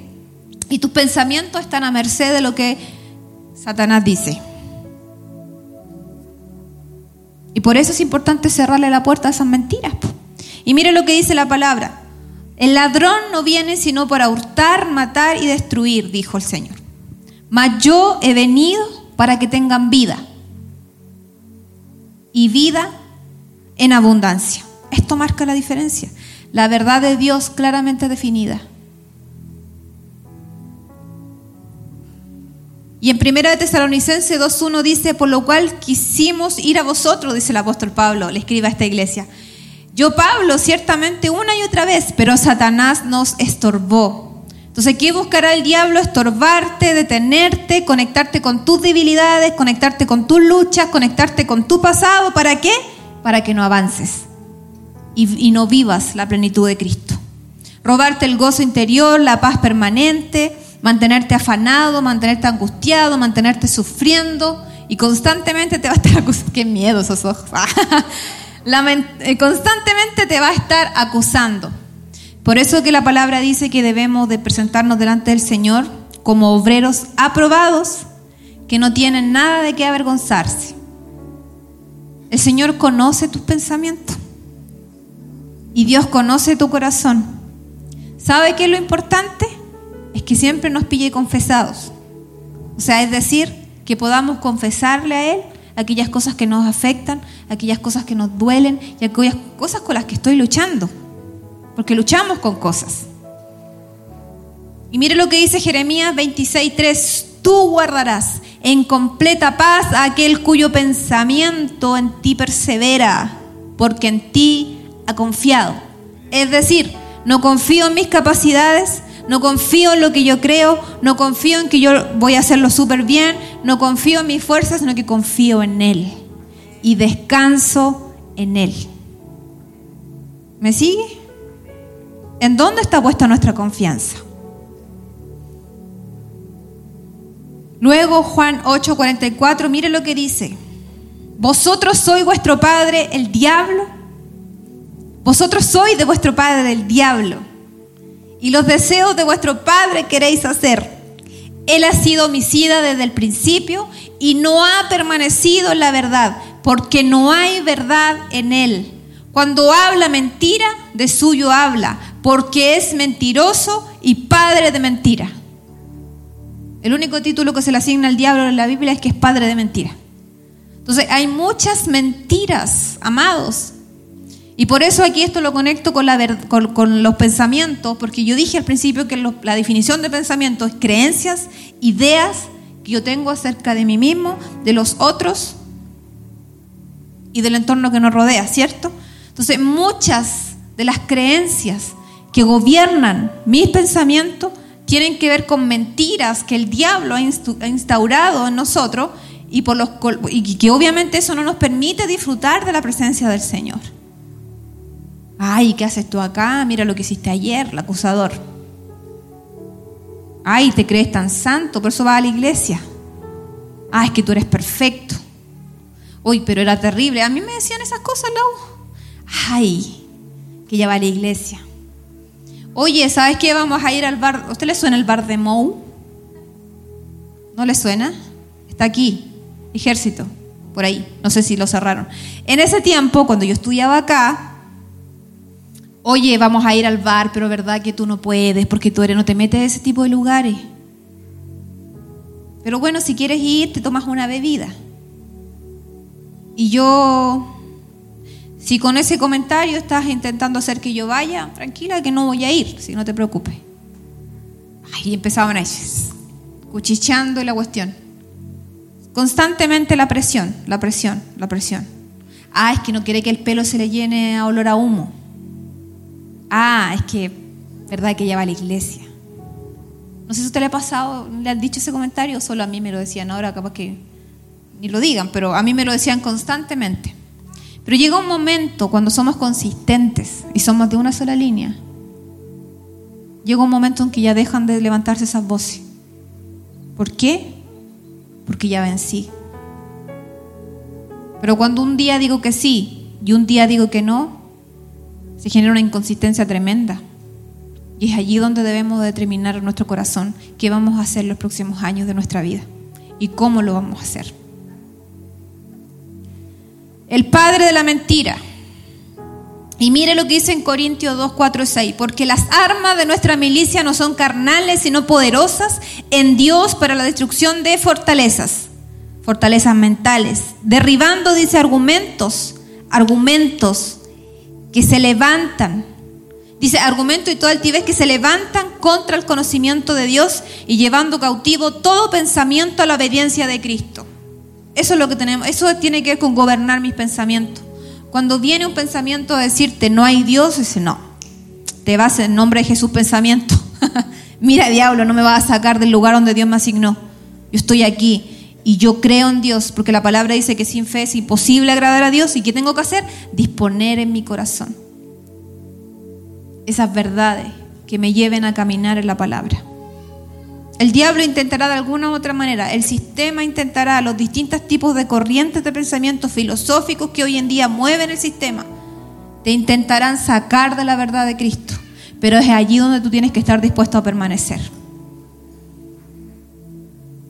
y tus pensamientos están a merced de lo que Satanás dice. Y por eso es importante cerrarle la puerta a esas mentiras. Y mire lo que dice la palabra. El ladrón no viene sino para hurtar, matar y destruir, dijo el Señor. Mas yo he venido para que tengan vida. Y vida en abundancia. Esto marca la diferencia. La verdad de Dios claramente definida. Y en Primera de Tesalonicense 2.1 dice, por lo cual quisimos ir a vosotros, dice el apóstol Pablo, le escribe a esta iglesia. Yo, Pablo, ciertamente una y otra vez, pero Satanás nos estorbó. Entonces, ¿qué buscará el diablo? Estorbarte, detenerte, conectarte con tus debilidades, conectarte con tus luchas, conectarte con tu pasado. ¿Para qué? Para que no avances y, y no vivas la plenitud de Cristo. Robarte el gozo interior, la paz permanente, mantenerte afanado, mantenerte angustiado, mantenerte sufriendo Y constantemente te va a estar acusando. Qué miedo esos ojos. Eh, constantemente te va a estar acusando. Por eso que la palabra dice que debemos de presentarnos delante del Señor como obreros aprobados que no tienen nada de qué avergonzarse. El Señor conoce tus pensamientos y Dios conoce tu corazón. ¿Sabe qué es lo importante? Es que siempre nos pille confesados. O sea, es decir, que podamos confesarle a Él aquellas cosas que nos afectan, aquellas cosas que nos duelen y aquellas cosas con las que estoy luchando. Porque luchamos con cosas. Y mire lo que dice Jeremías 26:3, tú guardarás en completa paz a aquel cuyo pensamiento en ti persevera, porque en ti ha confiado. Es decir, no confío en mis capacidades, no confío en lo que yo creo, no confío en que yo voy a hacerlo súper bien, no confío en mis fuerzas, sino que confío en Él y descanso en Él. ¿Me sigue? ¿En dónde está puesta nuestra confianza? Luego Juan 8:44, mire lo que dice. Vosotros sois vuestro padre el diablo. Vosotros sois de vuestro padre el diablo. Y los deseos de vuestro padre queréis hacer. Él ha sido homicida desde el principio y no ha permanecido en la verdad, porque no hay verdad en él. Cuando habla mentira, de suyo habla, porque es mentiroso y padre de mentira. El único título que se le asigna al diablo en la Biblia es que es padre de mentira. Entonces hay muchas mentiras, amados. Y por eso aquí esto lo conecto con, los pensamientos, porque yo dije al principio que la definición de pensamiento es creencias, ideas que yo tengo acerca de mí mismo, de los otros y del entorno que nos rodea, ¿cierto? Entonces muchas de las creencias que gobiernan mis pensamientos tienen que ver con mentiras que el diablo ha instaurado en nosotros y, que obviamente eso no nos permite disfrutar de la presencia del Señor. Ay, ¿qué haces tú acá? Mira lo que hiciste ayer, el acusador. Ay, te crees tan santo, por eso vas a la iglesia. Ay, es que tú eres perfecto. Uy, pero era terrible. A mí me decían esas cosas, Lau. Ay, que ya va a la iglesia. Oye, ¿sabes qué? Vamos a ir al bar. ¿Usted le suena el bar de Mou? ¿No le suena? Está aquí, ejército, por ahí. No sé si lo cerraron. En ese tiempo, cuando yo estudiaba acá, oye, vamos a ir al bar, pero verdad que tú no puedes porque tú eres, no te metes en ese tipo de lugares. Pero bueno, si quieres ir, te tomas una bebida. Y yo si con ese comentario estás intentando hacer que yo vaya, tranquila que no voy a ir, si no te preocupes. Ahí empezaban a cuchicheando la cuestión. Constantemente la presión, la presión, la presión. Ah, es que no quiere que el pelo se le llene a olor a humo. Ah, es que, verdad que ella va a la iglesia. No sé si usted le ha pasado, le han dicho ese comentario, solo a mí me lo decían ahora, capaz que ni lo digan, pero a mí me lo decían constantemente. Pero llega un momento cuando somos consistentes y somos de una sola línea. Llega un momento en que ya dejan de levantarse esas voces. ¿Por qué? Porque ya vencí. Pero cuando un día digo que sí y un día digo que no, se genera una inconsistencia tremenda. Y es allí donde debemos determinar en nuestro corazón qué vamos a hacer los próximos años de nuestra vida y cómo lo vamos a hacer. El padre de la mentira. Y mire lo que dice en Corintios 2, 4 6, porque las armas de nuestra milicia no son carnales, sino poderosas en Dios para la destrucción de fortalezas, fortalezas mentales, derribando, dice, argumentos, argumentos que se levantan, dice, argumento y toda altivez que se levantan contra el conocimiento de Dios y llevando cautivo todo pensamiento a la obediencia de Cristo. Eso es lo que tenemos, eso tiene que ver con gobernar mis pensamientos. Cuando viene un pensamiento a decirte no hay Dios, dice no, te vas en nombre de Jesús pensamiento. Mira, diablo, no me vas a sacar del lugar donde Dios me asignó. Yo estoy aquí y yo creo en Dios, porque la palabra dice que sin fe es imposible agradar a Dios. ¿Y qué tengo que hacer? Disponer en mi corazón esas verdades que me lleven a caminar en la palabra. El diablo intentará de alguna u otra manera, el sistema intentará, los distintos tipos de corrientes de pensamiento filosóficos que hoy en día mueven el sistema, te intentarán sacar de la verdad de Cristo. Pero es allí donde tú tienes que estar dispuesto a permanecer.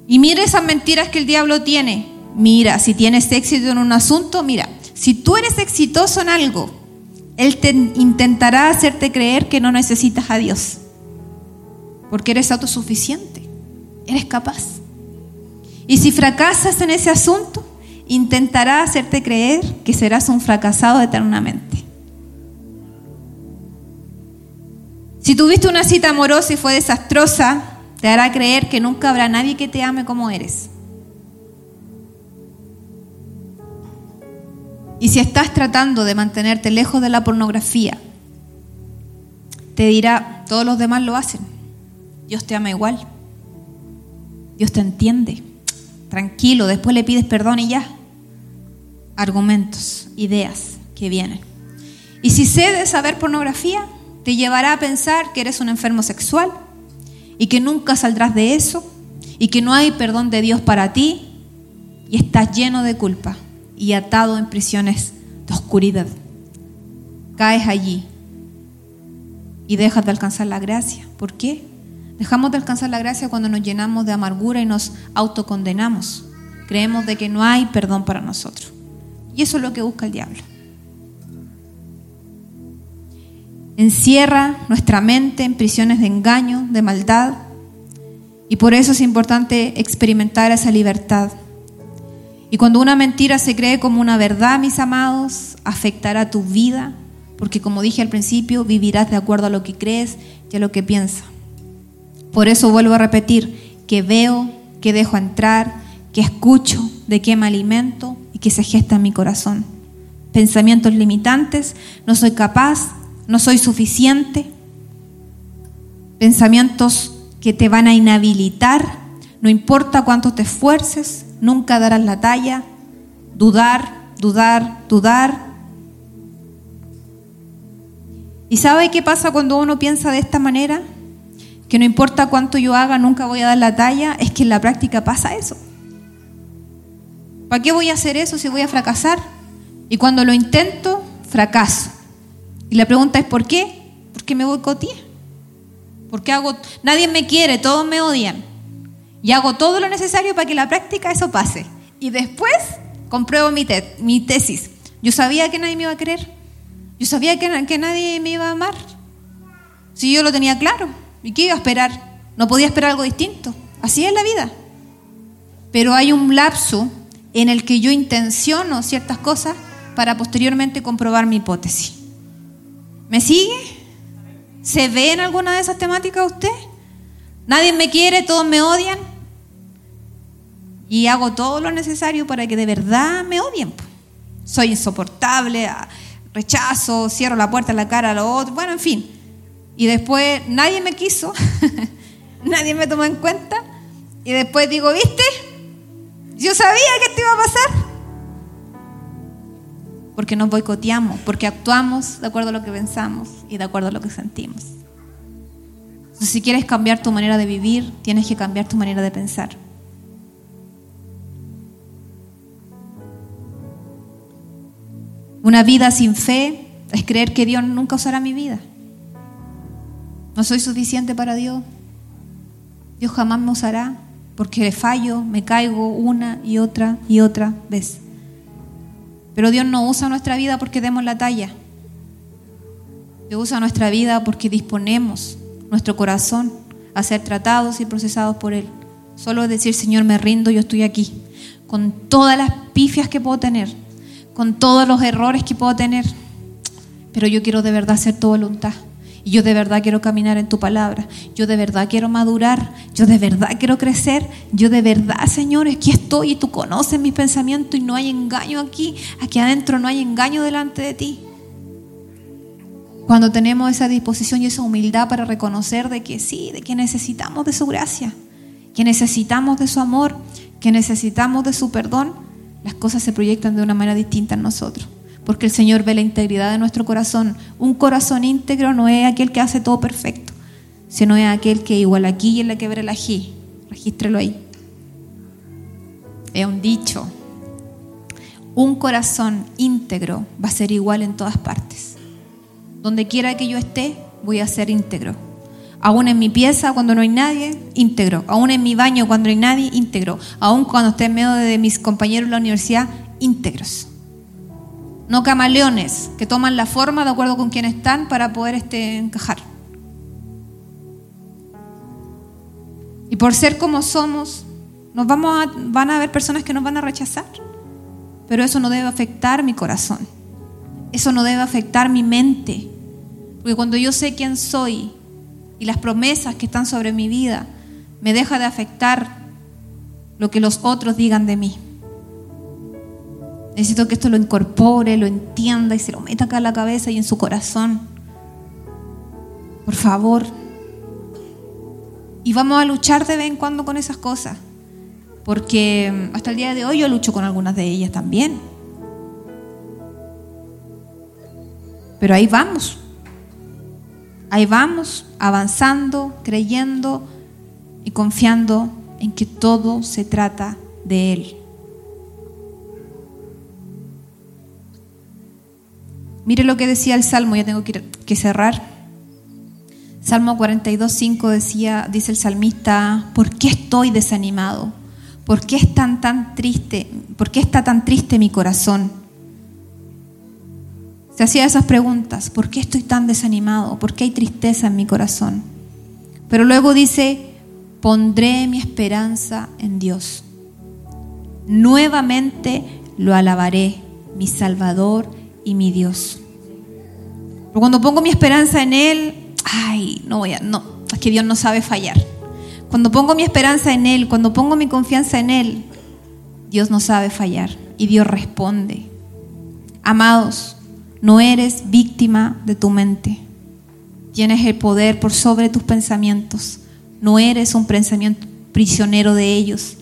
Y mira esas mentiras que el diablo tiene. Mira, si tienes éxito en un asunto, mira, si tú eres exitoso en algo, él te intentará hacerte creer que no necesitas a Dios. Porque eres autosuficiente. Eres capaz. Y si fracasas en ese asunto, intentará hacerte creer que serás un fracasado eternamente. Si tuviste una cita amorosa y fue desastrosa, te hará creer que nunca habrá nadie que te ame como eres. Y si estás tratando de mantenerte lejos de la pornografía, te dirá, todos los demás lo hacen. Dios te ama igual. Dios te entiende. Tranquilo, después le pides perdón y ya. Argumentos, ideas que vienen. Y si cedes a ver pornografía, te llevará a pensar que eres un enfermo sexual y que nunca saldrás de eso y que no hay perdón de Dios para ti y estás lleno de culpa y atado en prisiones de oscuridad. Caes allí y dejas de alcanzar la gracia. ¿Por qué? Dejamos de alcanzar la gracia cuando nos llenamos de amargura y nos autocondenamos. Creemos de que no hay perdón para nosotros. Y eso es lo que busca el diablo. Encierra nuestra mente en prisiones de engaño, de maldad, y por eso es importante experimentar esa libertad. Y cuando una mentira se cree como una verdad, mis amados, afectará tu vida, porque como dije al principio, vivirás de acuerdo a lo que crees y a lo que piensas. Por eso vuelvo a repetir, que veo, que dejo entrar, que escucho, de qué me alimento y que se gesta en mi corazón. Pensamientos limitantes, no soy capaz, no soy suficiente, pensamientos que te van a inhabilitar, no importa cuánto te esfuerces, nunca darás la talla, dudar, dudar, dudar. ¿Y sabe qué pasa cuando uno piensa de esta manera? Que no importa cuánto yo haga, nunca voy a dar la talla, es que en la práctica pasa eso. ¿Para qué voy a hacer eso si voy a fracasar? Y cuando lo intento, fracaso. Y la pregunta es ¿por qué? Porque me boicoteé. Porque hago, nadie me quiere, todos me odian. Y hago todo lo necesario para que en la práctica eso pase. Y después compruebo mi, mi tesis. Yo sabía que nadie me iba a querer. Yo sabía que, que nadie me iba a amar. Si yo lo tenía claro. ¿Y qué iba a esperar? No podía esperar algo distinto. Así es la vida. Pero hay un lapso en el que yo intenciono ciertas cosas para posteriormente comprobar mi hipótesis. ¿Me sigue? ¿Se ve en alguna de esas temáticas usted? Nadie me quiere, todos me odian. Y hago todo lo necesario para que de verdad me odien. Soy insoportable, ah, rechazo, cierro la puerta en la cara a los otros, bueno, en fin. Y después nadie me quiso, nadie me tomó en cuenta. Y después digo, ¿viste? Yo sabía que esto iba a pasar porque nos boicoteamos, porque actuamos de acuerdo a lo que pensamos y de acuerdo a lo que sentimos. Entonces, si quieres cambiar tu manera de vivir, tienes que cambiar tu manera de pensar. Una vida sin fe es creer que Dios nunca usará mi vida. No soy suficiente para Dios. Dios jamás me usará porque fallo, me caigo una y otra y otra vez. Pero Dios no usa nuestra vida porque demos la talla. Dios usa nuestra vida porque disponemos nuestro corazón a ser tratados y procesados por Él. Solo decir, Señor, me rindo, yo estoy aquí. Con todas las pifias que puedo tener, con todos los errores que puedo tener. Pero yo quiero de verdad hacer tu voluntad. Y yo de verdad quiero caminar en tu palabra. Yo de verdad quiero madurar. Yo de verdad quiero crecer. Yo de verdad, Señor, aquí estoy y tú conoces mis pensamientos y no hay engaño aquí. Aquí adentro no hay engaño delante de ti. Cuando tenemos esa disposición y esa humildad para reconocer de que sí, de que necesitamos de su gracia, que necesitamos de su amor, que necesitamos de su perdón, las cosas se proyectan de una manera distinta en nosotros porque el Señor ve la integridad de nuestro corazón. Un corazón íntegro no es aquel que hace todo perfecto, sino es aquel que igual aquí y en la que el ají, regístrelo ahí. Es un dicho. Un corazón íntegro va a ser igual en todas partes. Donde quiera que yo esté, voy a ser íntegro. Aún en mi pieza cuando no hay nadie, íntegro. Aún en mi baño cuando no hay nadie, íntegro. Aún cuando esté en medio de mis compañeros en la universidad, íntegros. No camaleones que toman la forma de acuerdo con quien están para poder este, encajar. Y por ser como somos, nos vamos a, van a haber personas que nos van a rechazar. Pero eso no debe afectar mi corazón. Eso no debe afectar mi mente. Porque cuando yo sé quién soy y las promesas que están sobre mi vida, me deja de afectar lo que los otros digan de mí. Necesito que esto lo incorpore, lo entienda y se lo meta acá en la cabeza y en su corazón. Por favor. Y vamos a luchar de vez en cuando con esas cosas. Porque hasta el día de hoy yo lucho con algunas de ellas también. Pero ahí vamos. Ahí vamos, avanzando, creyendo y confiando en que todo se trata de Él. Mire lo que decía el Salmo, ya tengo que, cerrar. Salmo 42, 5 decía, dice el salmista, ¿por qué estoy desanimado? ¿Por qué es tan, triste? ¿Por qué está tan triste mi corazón? Se hacía esas preguntas, ¿por qué estoy tan desanimado? ¿Por qué hay tristeza en mi corazón? Pero luego dice, pondré mi esperanza en Dios. Nuevamente lo alabaré, mi Salvador y mi Dios. Pero cuando pongo mi esperanza en Él, ay, no voy a, no, es que Dios no sabe fallar. Cuando pongo mi esperanza en Él, cuando pongo mi confianza en Él, Dios no sabe fallar y Dios responde. Amados, no eres víctima de tu mente. Tienes el poder por sobre tus pensamientos. No eres un pensamiento prisionero de ellos.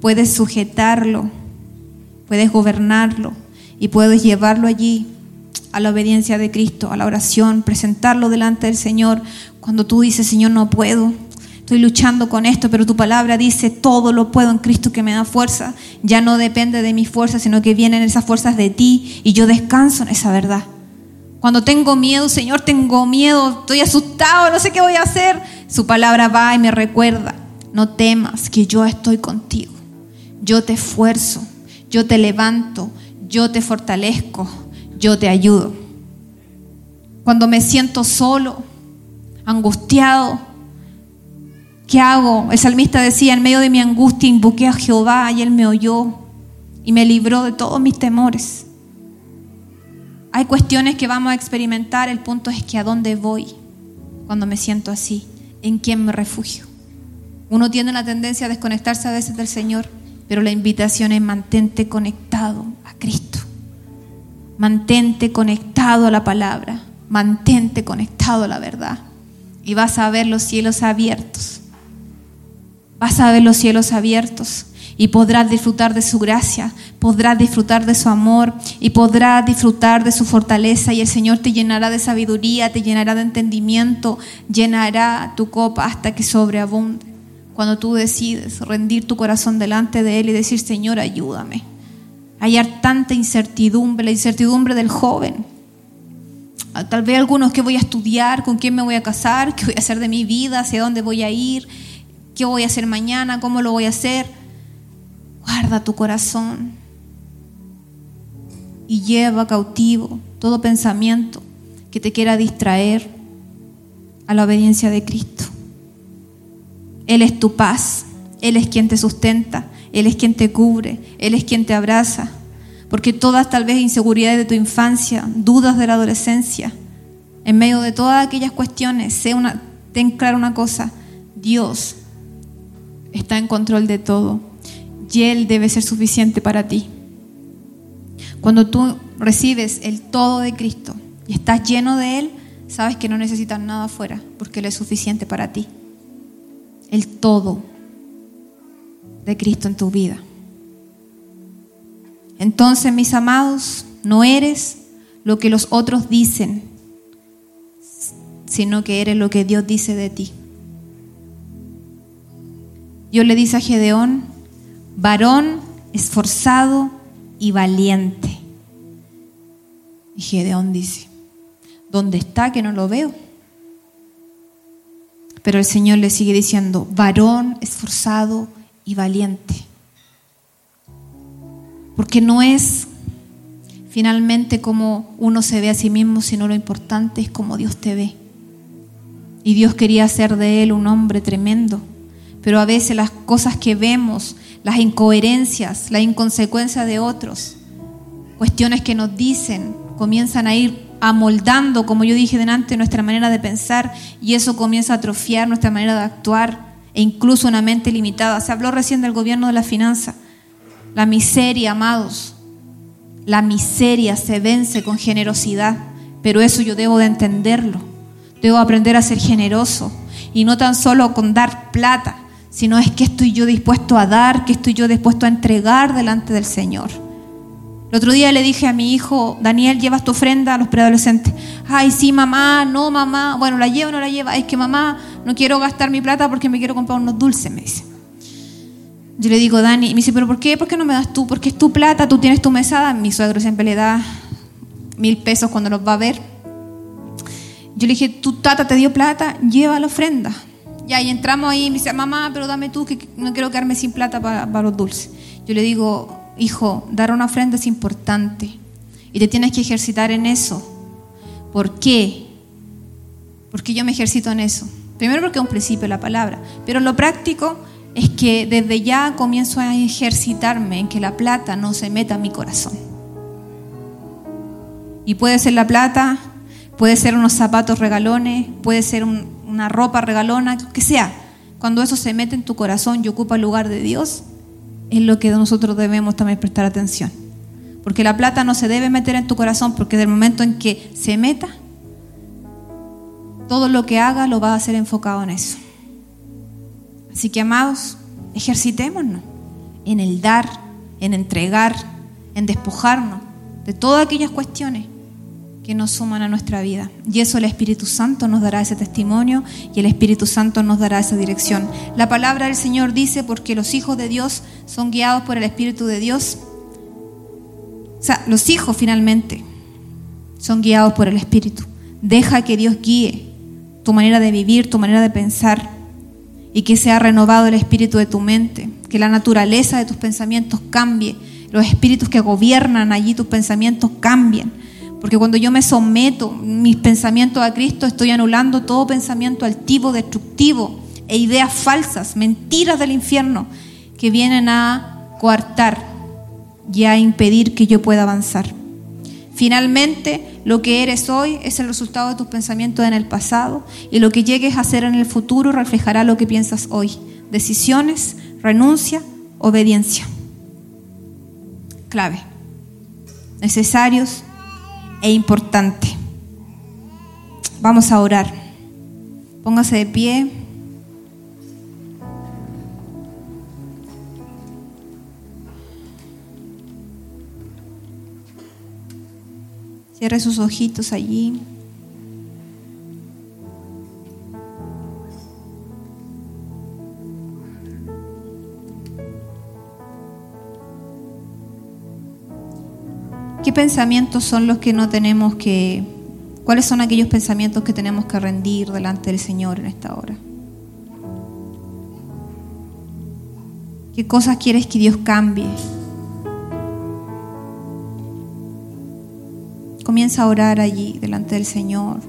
Puedes sujetarlo, puedes gobernarlo y puedes llevarlo allí a la obediencia de Cristo, a la oración, presentarlo delante del Señor. Cuando tú dices, Señor, no puedo, estoy luchando con esto, pero tu palabra dice, todo lo puedo en Cristo que me da fuerza. Ya no depende de mi fuerza, sino que vienen esas fuerzas de ti y yo descanso en esa verdad. Cuando tengo miedo, Señor, tengo miedo, estoy asustado, no sé qué voy a hacer. Su palabra va y me recuerda, no temas que yo estoy contigo. Yo te esfuerzo, yo te levanto, yo te fortalezco, yo te ayudo. Cuando me siento solo, angustiado, ¿qué hago? El salmista decía, en medio de mi angustia invoqué a Jehová y él me oyó y me libró de todos mis temores. Hay cuestiones que vamos a experimentar, el punto es que a dónde voy cuando me siento así, en quién me refugio. Uno tiene la tendencia a desconectarse a veces del Señor, pero la invitación es mantente conectado a Cristo. Mantente conectado a la palabra, mantente conectado a la verdad y vas a ver los cielos abiertos. Vas a ver los cielos abiertos y podrás disfrutar de su gracia, podrás disfrutar de su amor y podrás disfrutar de su fortaleza y el Señor te llenará de sabiduría, te llenará de entendimiento, llenará tu copa hasta que sobreabunde. Cuando tú decides rendir tu corazón delante de Él y decir, Señor, ayúdame hallar tanta incertidumbre, la incertidumbre del joven. Ah, tal vez algunos que voy a estudiar, con quién me voy a casar, qué voy a hacer de mi vida, hacia dónde voy a ir, qué voy a hacer mañana, cómo lo voy a hacer. Guarda tu corazón y lleva cautivo todo pensamiento que te quiera distraer a la obediencia de Cristo. Él es tu paz, Él es quien te sustenta, él es quien te cubre, Él es quien te abraza. Porque todas tal vez inseguridades de tu infancia, dudas de la adolescencia, en medio de todas aquellas cuestiones, sé una, ten claro una cosa, Dios está en control de todo y Él debe ser suficiente para ti. Cuando tú recibes el todo de Cristo y estás lleno de Él, sabes que no necesitas nada afuera porque Él es suficiente para ti. El todo de Cristo en tu vida. Entonces, mis amados, no eres lo que los otros dicen, sino que eres lo que Dios dice de ti. Dios le dice a Gedeón, varón esforzado y valiente. Y Gedeón dice, ¿dónde está que no lo veo? Pero el Señor le sigue diciendo, varón esforzado y valiente. Porque no es finalmente como uno se ve a sí mismo, sino lo importante es como Dios te ve. Y Dios quería hacer de él un hombre tremendo. Pero a veces las cosas que vemos, las incoherencias, la inconsecuencia de otros, cuestiones que nos dicen, comienzan a ir amoldando, como yo dije delante, nuestra manera de pensar y eso comienza a atrofiar nuestra manera de actuar e incluso una mente limitada. Se habló recién del gobierno de la finanza. La miseria, amados, la miseria se vence con generosidad, pero eso yo debo de entenderlo. Debo aprender a ser generoso y no tan solo con dar plata, sino es que estoy yo dispuesto a dar, que estoy yo dispuesto a entregar delante del Señor. El otro día le dije a mi hijo, Daniel, ¿llevas tu ofrenda a los preadolescentes? Ay, sí, mamá, no, mamá. Bueno, ¿la llevo o no la lleva? Es que mamá, no quiero gastar mi plata porque me quiero comprar unos dulces, me dice. Yo le digo, Dani, y me dice, ¿pero por qué? ¿Por qué no me das tú? Porque es tu plata, tú tienes tu mesada. Mi suegro siempre le da mil pesos cuando los va a ver. Yo le dije, tu tata te dio plata, lleva la ofrenda. Ya, y entramos ahí y me dice, mamá, pero dame tú, que no quiero quedarme sin plata para, para los dulces. Yo le digo, hijo, dar una ofrenda es importante y te tienes que ejercitar en eso. ¿Por qué? Porque yo me ejercito en eso. Primero porque es un principio de la palabra, pero lo práctico es que desde ya comienzo a ejercitarme en que la plata no se meta en mi corazón. Y puede ser la plata, puede ser unos zapatos regalones, puede ser una ropa regalona, que sea. Cuando eso se mete en tu corazón y ocupa el lugar de Dios, es lo que nosotros debemos también prestar atención. Porque la plata no se debe meter en tu corazón, porque del momento en que se meta, todo lo que haga lo va a hacer enfocado en eso. Así que, amados, ejercitémonos en el dar, en entregar, en despojarnos de todas aquellas cuestiones que nos suman a nuestra vida. Y eso el Espíritu Santo nos dará ese testimonio y el Espíritu Santo nos dará esa dirección. La palabra del Señor dice, porque los hijos de Dios son guiados por el Espíritu de Dios. O sea, los hijos finalmente son guiados por el Espíritu. Deja que Dios guíe tu manera de vivir, tu manera de pensar y que sea renovado el espíritu de tu mente, que la naturaleza de tus pensamientos cambie, los espíritus que gobiernan allí tus pensamientos cambien porque cuando yo me someto mis pensamientos a Cristo, estoy anulando todo pensamiento altivo, destructivo e ideas falsas, mentiras del infierno que vienen a coartar y a impedir que yo pueda avanzar. Finalmente, lo que eres hoy es el resultado de tus pensamientos en el pasado y lo que llegues a hacer en el futuro reflejará lo que piensas hoy. Decisiones, renuncia, obediencia. Clave. Necesarios e importante. Vamos a orar. Póngase de pie. Cierre sus ojitos allí. ¿Qué pensamientos son los que no tenemos que... ¿Cuáles son aquellos pensamientos que tenemos que rendir delante del Señor en esta hora? ¿Qué cosas quieres que Dios cambie? Comienza a orar allí delante del Señor.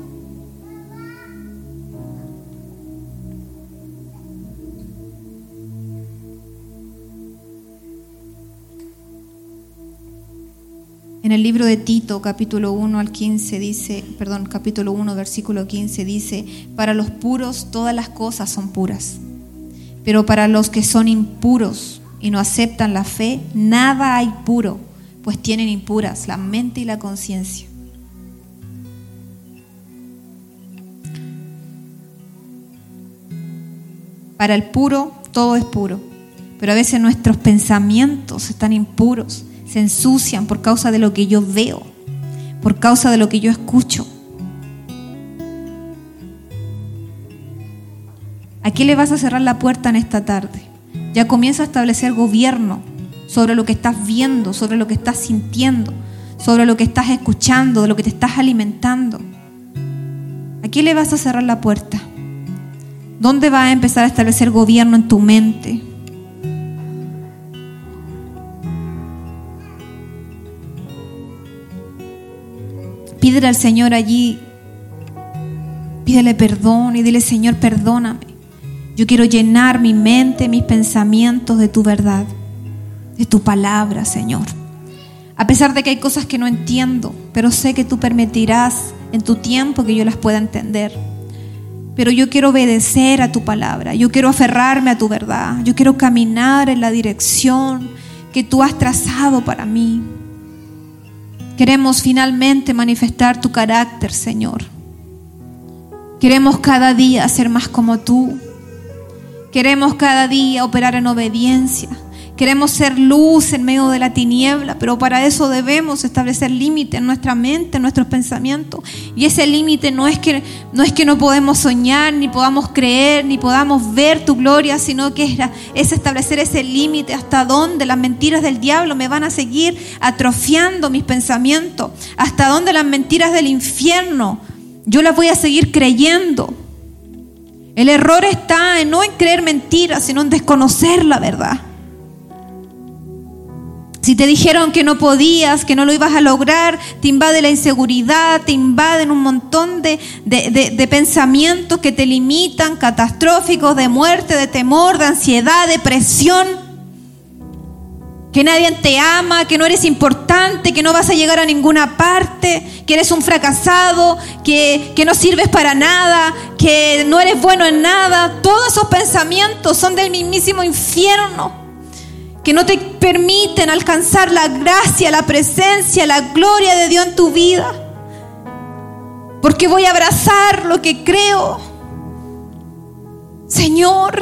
En el libro de Tito, capítulo 1 al 15 dice, perdón, capítulo 1, versículo 15 dice, para los puros todas las cosas son puras, pero para los que son impuros y no aceptan la fe, nada hay puro, pues tienen impuras la mente y la conciencia. Para el puro todo es puro, pero a veces nuestros pensamientos están impuros se ensucian por causa de lo que yo veo, por causa de lo que yo escucho. ¿A qué le vas a cerrar la puerta en esta tarde? Ya comienza a establecer gobierno sobre lo que estás viendo, sobre lo que estás sintiendo, sobre lo que estás escuchando, de lo que te estás alimentando. ¿A quién le vas a cerrar la puerta? ¿Dónde va a empezar a establecer gobierno en tu mente? Pídele al Señor allí, pídele perdón y dile, Señor, perdóname. Yo quiero llenar mi mente, mis pensamientos de tu verdad, de tu palabra, Señor. A pesar de que hay cosas que no entiendo, pero sé que tú permitirás en tu tiempo que yo las pueda entender. Pero yo quiero obedecer a tu palabra, yo quiero aferrarme a tu verdad, yo quiero caminar en la dirección que tú has trazado para mí. Queremos finalmente manifestar tu carácter, Señor. Queremos cada día ser más como tú. Queremos cada día operar en obediencia. Queremos ser luz en medio de la tiniebla, pero para eso debemos establecer límites en nuestra mente, en nuestros pensamientos. Y ese límite no es que no es podemos soñar, ni podamos creer, ni podamos ver tu gloria, sino que es, es establecer ese límite hasta dónde las mentiras del diablo me van a seguir atrofiando mis pensamientos, hasta dónde las mentiras del infierno yo las voy a seguir creyendo. El error está en no en creer mentiras, sino en desconocer la verdad. Si te dijeron que no podías, que no lo ibas a lograr, te invade la inseguridad, te invaden un montón de, de, pensamientos que te limitan, catastróficos, de muerte, de temor, de ansiedad, depresión. Que nadie te ama, que no eres importante, que no vas a llegar a ninguna parte, que eres un fracasado, que, que no sirves para nada, que no eres bueno en nada. Todos esos pensamientos son del mismísimo infierno que no te permiten alcanzar la gracia, la presencia, la gloria de Dios en tu vida. Porque voy a abrazar lo que creo. Señor,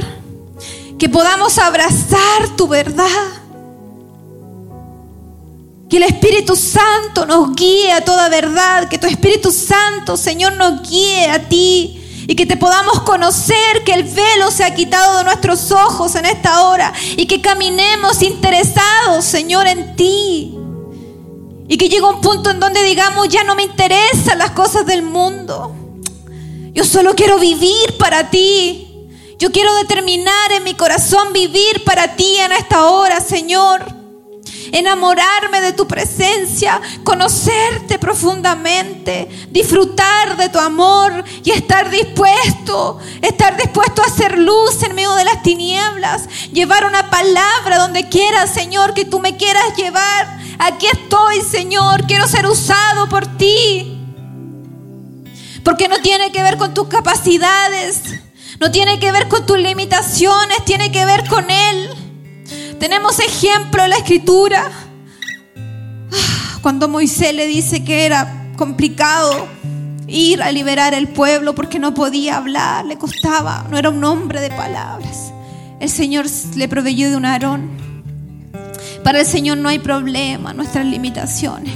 que podamos abrazar tu verdad. Que el Espíritu Santo nos guíe a toda verdad. Que tu Espíritu Santo, Señor, nos guíe a ti y que te podamos conocer, que el velo se ha quitado de nuestros ojos en esta hora y que caminemos interesados, Señor, en ti. Y que llegue un punto en donde digamos, ya no me interesan las cosas del mundo. Yo solo quiero vivir para ti. Yo quiero determinar en mi corazón vivir para ti en esta hora, Señor enamorarme de tu presencia, conocerte profundamente, disfrutar de tu amor y estar dispuesto, estar dispuesto a hacer luz en medio de las tinieblas, llevar una palabra donde quieras, Señor, que tú me quieras llevar. Aquí estoy, Señor, quiero ser usado por ti. Porque no tiene que ver con tus capacidades, no tiene que ver con tus limitaciones, tiene que ver con Él. Tenemos ejemplo en la escritura. Cuando Moisés le dice que era complicado ir a liberar el pueblo porque no podía hablar, le costaba, no era un hombre de palabras. El Señor le proveyó de un Aarón. Para el Señor no hay problema, nuestras limitaciones.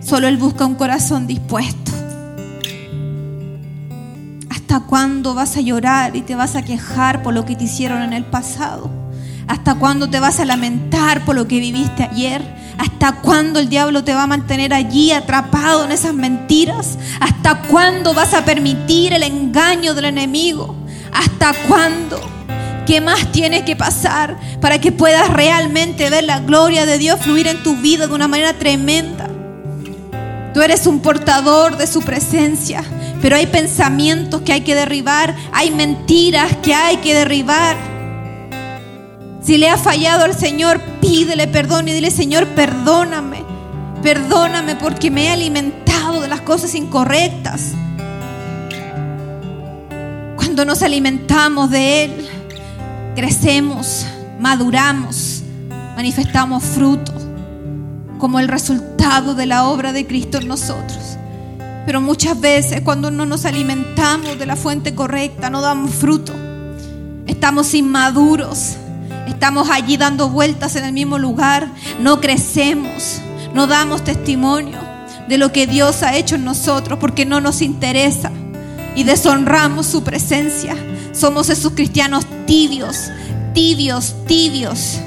Solo Él busca un corazón dispuesto. ¿Hasta cuándo vas a llorar y te vas a quejar por lo que te hicieron en el pasado? ¿Hasta cuándo te vas a lamentar por lo que viviste ayer? ¿Hasta cuándo el diablo te va a mantener allí atrapado en esas mentiras? ¿Hasta cuándo vas a permitir el engaño del enemigo? ¿Hasta cuándo? ¿Qué más tienes que pasar para que puedas realmente ver la gloria de Dios fluir en tu vida de una manera tremenda? Tú eres un portador de su presencia, pero hay pensamientos que hay que derribar, hay mentiras que hay que derribar. Si le ha fallado al Señor, pídele perdón y dile, Señor, perdóname. Perdóname porque me he alimentado de las cosas incorrectas. Cuando nos alimentamos de Él, crecemos, maduramos, manifestamos frutos como el resultado de la obra de Cristo en nosotros. Pero muchas veces cuando no nos alimentamos de la fuente correcta, no damos fruto. Estamos inmaduros Estamos allí dando vueltas en el mismo lugar, no crecemos, no damos testimonio de lo que Dios ha hecho en nosotros porque no nos interesa y deshonramos su presencia. Somos esos cristianos tibios, tibios, tibios,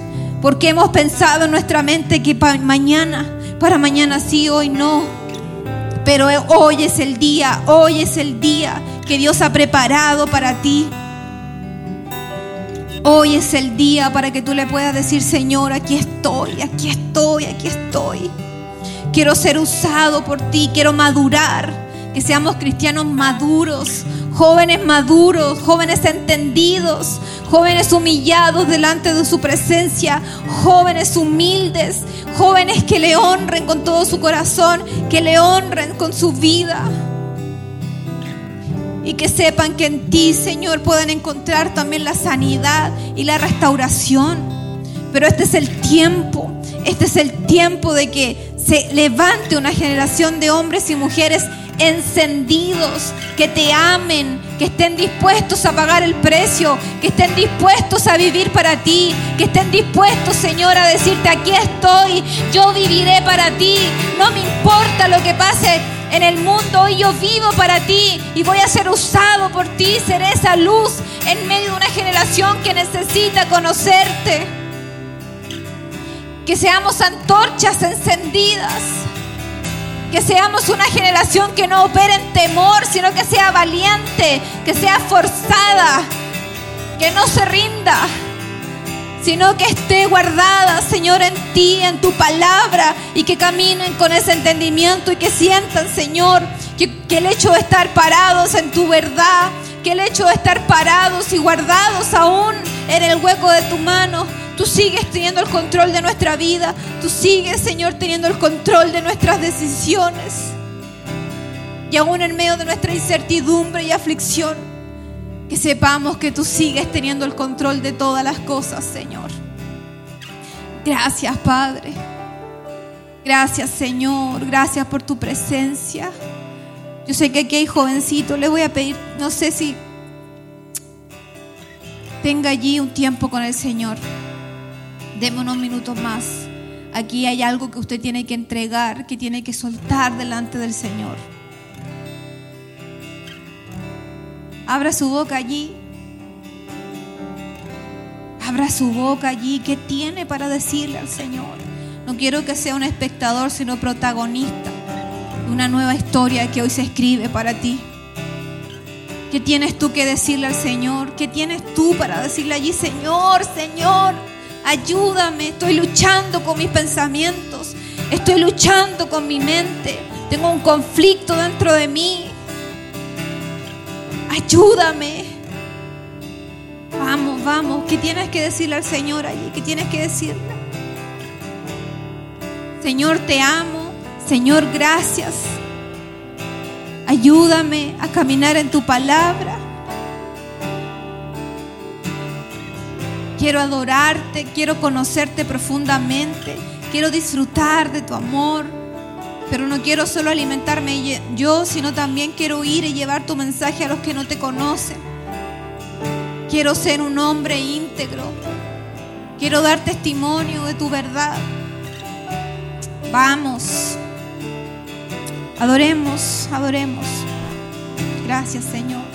porque hemos pensado en nuestra mente que para mañana, para mañana sí, hoy no. Pero hoy es el día, hoy es el día que Dios ha preparado para ti. Hoy es el día para que tú le puedas decir, Señor, aquí estoy, aquí estoy, aquí estoy. Quiero ser usado por ti, quiero madurar, que seamos cristianos maduros, jóvenes maduros, jóvenes entendidos, jóvenes humillados delante de su presencia, jóvenes humildes, jóvenes que le honren con todo su corazón, que le honren con su vida. Y que sepan que en ti, Señor, pueden encontrar también la sanidad y la restauración. Pero este es el tiempo, este es el tiempo de que se levante una generación de hombres y mujeres encendidos, que te amen, que estén dispuestos a pagar el precio, que estén dispuestos a vivir para ti, que estén dispuestos, Señor, a decirte, aquí estoy, yo viviré para ti, no me importa lo que pase en el mundo, hoy yo vivo para ti y voy a ser usado por ti, seré esa luz en medio de una generación que necesita conocerte. Que seamos antorchas encendidas que seamos una generación que no opere en temor, sino que sea valiente, que sea forzada, que no se rinda, sino que esté guardada, Señor, en ti, en tu palabra, y que caminen con ese entendimiento y que sientan, Señor, que, el hecho de estar parados en tu verdad, que el hecho de estar parados y guardados aún en el hueco de tu mano, Tú sigues teniendo el control de nuestra vida. Tú sigues, Señor, teniendo el control de nuestras decisiones. Y aún en medio de nuestra incertidumbre y aflicción, que sepamos que tú sigues teniendo el control de todas las cosas, Señor. Gracias, Padre. Gracias, Señor. Gracias por tu presencia. Yo sé que aquí hay jovencitos. Le voy a pedir, no sé si tenga allí un tiempo con el Señor. Deme unos minutos más. Aquí hay algo que usted tiene que entregar, que tiene que soltar delante del Señor. Abra su boca allí. Abra su boca allí. ¿Qué tiene para decirle al Señor? No quiero que sea un espectador, sino protagonista de una nueva historia que hoy se escribe para ti. ¿Qué tienes tú que decirle al Señor? ¿Qué tienes tú para decirle allí, Señor, Señor? Ayúdame, estoy luchando con mis pensamientos, estoy luchando con mi mente, tengo un conflicto dentro de mí. Ayúdame. Vamos, vamos, ¿qué tienes que decirle al Señor allí? ¿Qué tienes que decirle? Señor, te amo. Señor, gracias. Ayúdame a caminar en tu palabra. Quiero adorarte, quiero conocerte profundamente, quiero disfrutar de tu amor, pero no quiero solo alimentarme yo, sino también quiero ir y llevar tu mensaje a los que no te conocen. Quiero ser un hombre íntegro, quiero dar testimonio de tu verdad. Vamos, adoremos, adoremos. Gracias Señor.